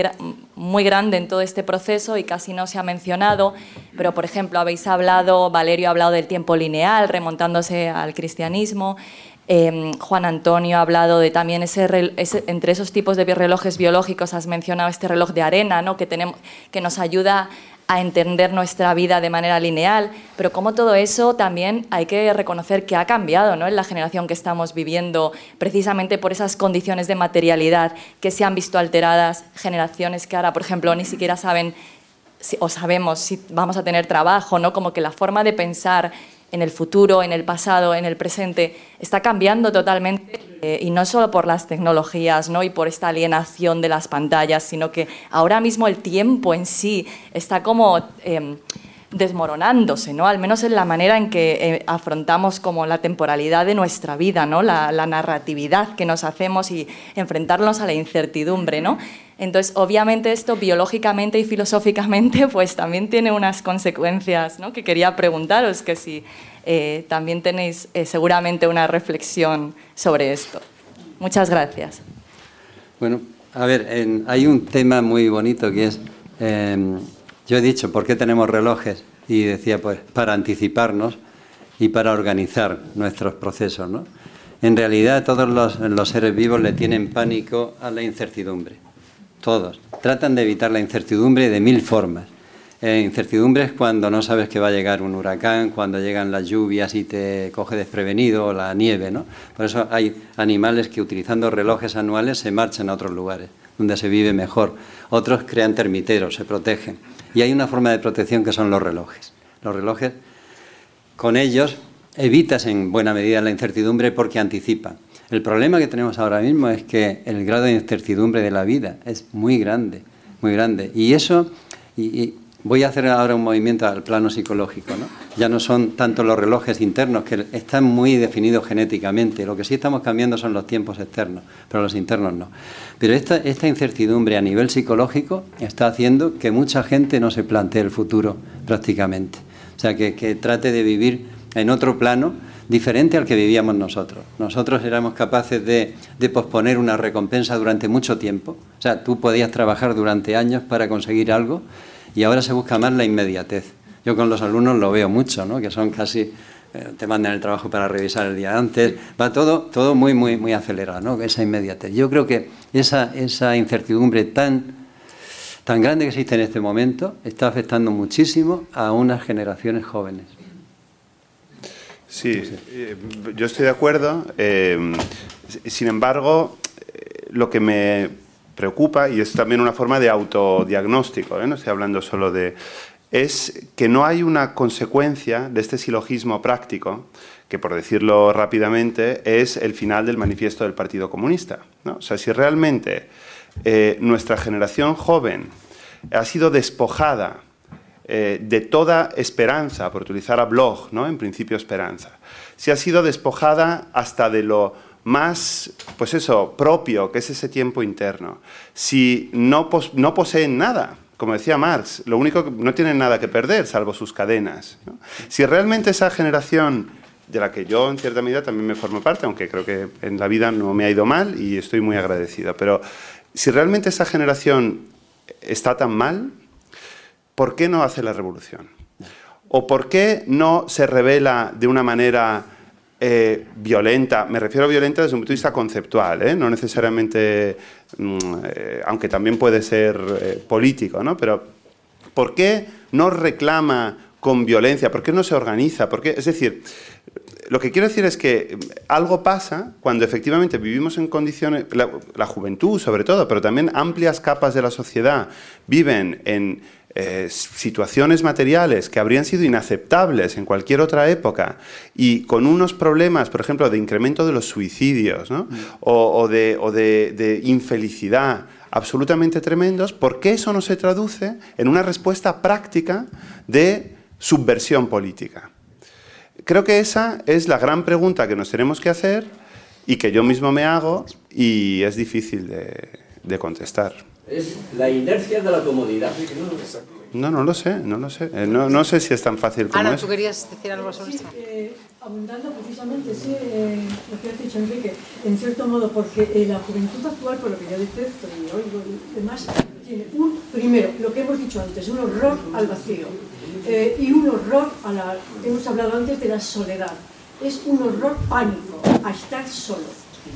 muy grande en todo este proceso y casi no se ha mencionado, pero por ejemplo, habéis hablado, Valerio ha hablado del tiempo lineal, remontándose al cristianismo, em, Juan Antonio ha hablado de también ese, entre esos tipos de relojes biológicos, has mencionado este reloj de arena, ¿no? que, tenemos, que nos ayuda a entender nuestra vida de manera lineal, pero como todo eso también hay que reconocer que ha cambiado ¿no? en la generación que estamos viviendo, precisamente por esas condiciones de materialidad que se han visto alteradas, generaciones que ahora, por ejemplo, ni siquiera saben o sabemos si vamos a tener trabajo, ¿no? como que la forma de pensar en el futuro, en el pasado, en el presente, está cambiando totalmente eh, y no solo por las tecnologías ¿no? y por esta alienación de las pantallas, sino que ahora mismo el tiempo en sí está como... Em, desmoronándose, ¿no? al menos en la manera en que eh, afrontamos como la temporalidad de nuestra vida, ¿no? La, la, narratividad que nos hacemos y enfrentarnos a la incertidumbre. ¿no? Entonces, obviamente esto biológicamente y filosóficamente pues también tiene unas consecuencias ¿no? que quería preguntaros, que si eh, también tenéis eh, seguramente una reflexión sobre esto. Muchas gracias. Bueno, a ver, hay un tema muy bonito que es, em, yo he dicho, ¿por qué tenemos relojes? Y decía, pues, para anticiparnos y para organizar nuestros procesos, ¿no? En realidad todos los seres vivos le tienen pánico a la incertidumbre todos. Tratan de evitar la incertidumbre de mil formas. Eh, incertidumbre es cuando no sabes que va a llegar un huracán, cuando llegan las lluvias y te coge desprevenido, o la nieve, ¿no? Por eso hay animales que utilizando relojes anuales se marchan a otros lugares, donde se vive mejor. Otros crean termiteros, se protegen. Y hay una forma de protección que son los relojes. Los relojes, con ellos evitas en buena medida la incertidumbre porque anticipan. El problema que tenemos ahora mismo es que el grado de incertidumbre de la vida es muy grande, muy grande. Y eso, voy a hacer ahora un movimiento al plano psicológico, ¿no? Ya no son tanto los relojes internos, que están muy definidos genéticamente. Lo que sí estamos cambiando son los tiempos externos, pero los internos no. Pero esta, esta incertidumbre a nivel psicológico está haciendo que mucha gente no se plantee el futuro prácticamente. O sea, que, que trate de vivir en otro plano diferente al que vivíamos nosotros. Nosotros éramos capaces de, posponer una recompensa durante mucho tiempo. O sea, tú podías trabajar durante años para conseguir algo y ahora se busca más la inmediatez. Yo con los alumnos lo veo mucho, ¿no? que son casi eh, te mandan el trabajo para revisar el día antes, va todo, todo muy, muy, muy acelerado, ¿no? esa inmediatez. Yo creo que esa, esa incertidumbre tan, tan grande que existe en este momento está afectando muchísimo a unas generaciones jóvenes. Sí, eh, yo estoy de acuerdo. Eh, sin embargo, lo que me preocupa, y es también una forma de autodiagnóstico, no estoy hablando solo de... es que no hay una consecuencia de este silogismo práctico, que por decirlo rápidamente es el final del manifiesto del Partido Comunista. O sea, si realmente eh, nuestra generación joven ha sido despojada eh, de toda esperanza, por utilizar a Bloch, ¿no? en principio esperanza, si ha sido despojada hasta de lo más, pues eso, propio, que es ese tiempo interno, si no, no poseen nada, como decía Marx, lo único que no tienen nada que perder, salvo sus cadenas. Si realmente esa generación, de la que yo en cierta medida también me formo parte, aunque creo que en la vida no me ha ido mal y estoy muy agradecido, pero si realmente esa generación está tan mal, ¿por qué no hace la revolución? ¿O por qué no se revela de una manera eh, violenta, me refiero a violenta desde un punto de vista conceptual, ¿eh? no necesariamente, mm, eh, aunque también puede ser político, ¿no? pero ¿por qué no reclama con violencia? ¿Por qué no se organiza? ¿Por Es decir, lo que quiero decir es que algo pasa cuando efectivamente vivimos en condiciones, la juventud sobre todo, pero también amplias capas de la sociedad viven en eh, situaciones materiales que habrían sido inaceptables en cualquier otra época y con unos problemas, por ejemplo, de incremento de los suicidios mm. o, de, infelicidad absolutamente tremendos, ¿por qué eso no se traduce en una respuesta práctica de subversión política? Creo que esa es la gran pregunta que nos tenemos que hacer y que yo mismo me hago y es difícil de contestar es la inercia de la comodidad. No, no lo sé, no lo sé. Eh, no, no sé si es tan fácil como Ana, eso. ¿tú querías decir algo sobre esto? Eh, abundando precisamente sí, eh, lo que ha dicho Enrique, en cierto modo, porque eh, la juventud actual, por lo que yo detecto y oigo y demás, tiene un, primero, lo que hemos dicho antes, un horror al vacío eh, y un horror a la, hemos hablado antes de la soledad, es un horror pánico a estar solo,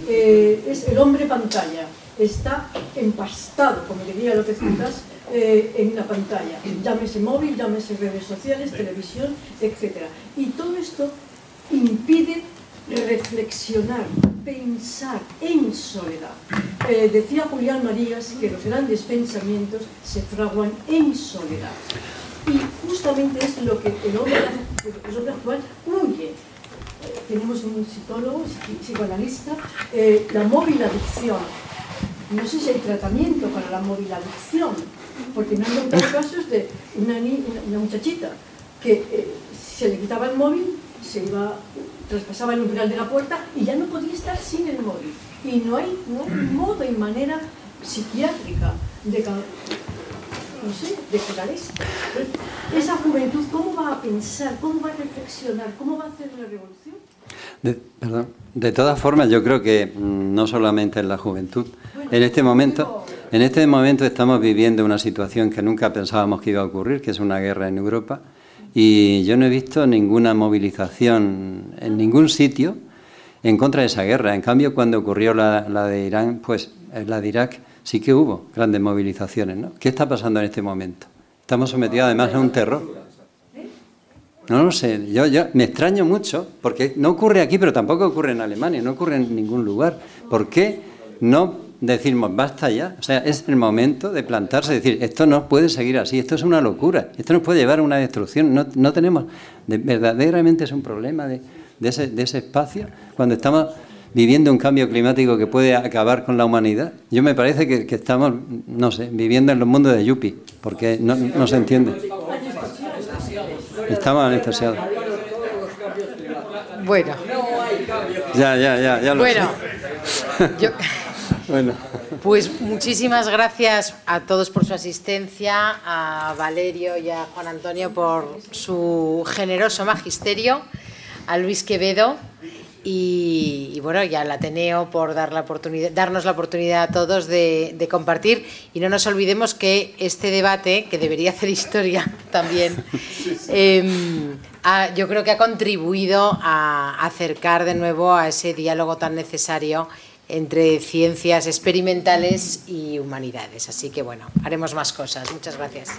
es el hombre pantalla, está empastado, como diría López Lucas, eh, en la pantalla. Llámese móvil, llámese redes sociales, televisión, etc. Y todo esto impide reflexionar, pensar en soledad. Eh, decía Julián Marías que los grandes pensamientos se fraguan en soledad. Y justamente es lo que el hombre, el hombre actual huye. Eh, tenemos un psicólogo, psicoanalista, la móvil adicción, no sé si hay tratamiento para la móvil adicción, porque me han contado casos de una, una muchachita que eh, se le quitaba el móvil, se iba, traspasaba el umbral de la puerta y ya no podía estar sin el móvil. Y no hay, no modo y manera psiquiátrica de, no sé, de curar esto. Esa juventud, ¿cómo va a pensar? ¿Cómo va a reflexionar? ¿Cómo va a hacer una revolución? De, perdón. de todas formas, yo creo que mm, no solamente en la juventud, en este momento, en este momento estamos viviendo una situación que nunca pensábamos que iba a ocurrir, que es una guerra en Europa, y yo no he visto ninguna movilización en ningún sitio en contra de esa guerra. En cambio, cuando ocurrió la, de Irán, pues eh, la de Irak, sí que hubo grandes movilizaciones. ¿Qué está pasando en este momento? Estamos sometidos además a un terror. No lo sé, yo, yo me extraño mucho, porque no ocurre aquí, pero tampoco ocurre en Alemania, no ocurre en ningún lugar. ¿Por qué no decimos, basta ya. O sea, es el momento de plantarse, decir, esto no puede seguir así, esto es una locura, esto nos puede llevar a una destrucción. No, no tenemos, verdaderamente es un problema de, de, ese, de, ese, espacio, cuando estamos viviendo un cambio climático que puede acabar con la humanidad. Yo me parece que, que estamos, no sé, viviendo en los mundos de Yuppie, porque no, no se entiende. Estamos anestesiados. Bueno. Ya, ya, ya, ya lo bueno, sé. Yo... Bueno. Pues muchísimas gracias a todos por su asistencia, a Valerio y a Juan Antonio por su generoso magisterio, a Luis Quevedo y, bueno, y al Ateneo por dar la oportunidad, darnos la oportunidad a todos de, compartir. Y no nos olvidemos que este debate, que debería hacer historia también, em, yo creo que ha contribuido a acercar de nuevo a ese diálogo tan necesario entre ciencias experimentales y humanidades. Así que bueno, haremos más cosas. Muchas gracias.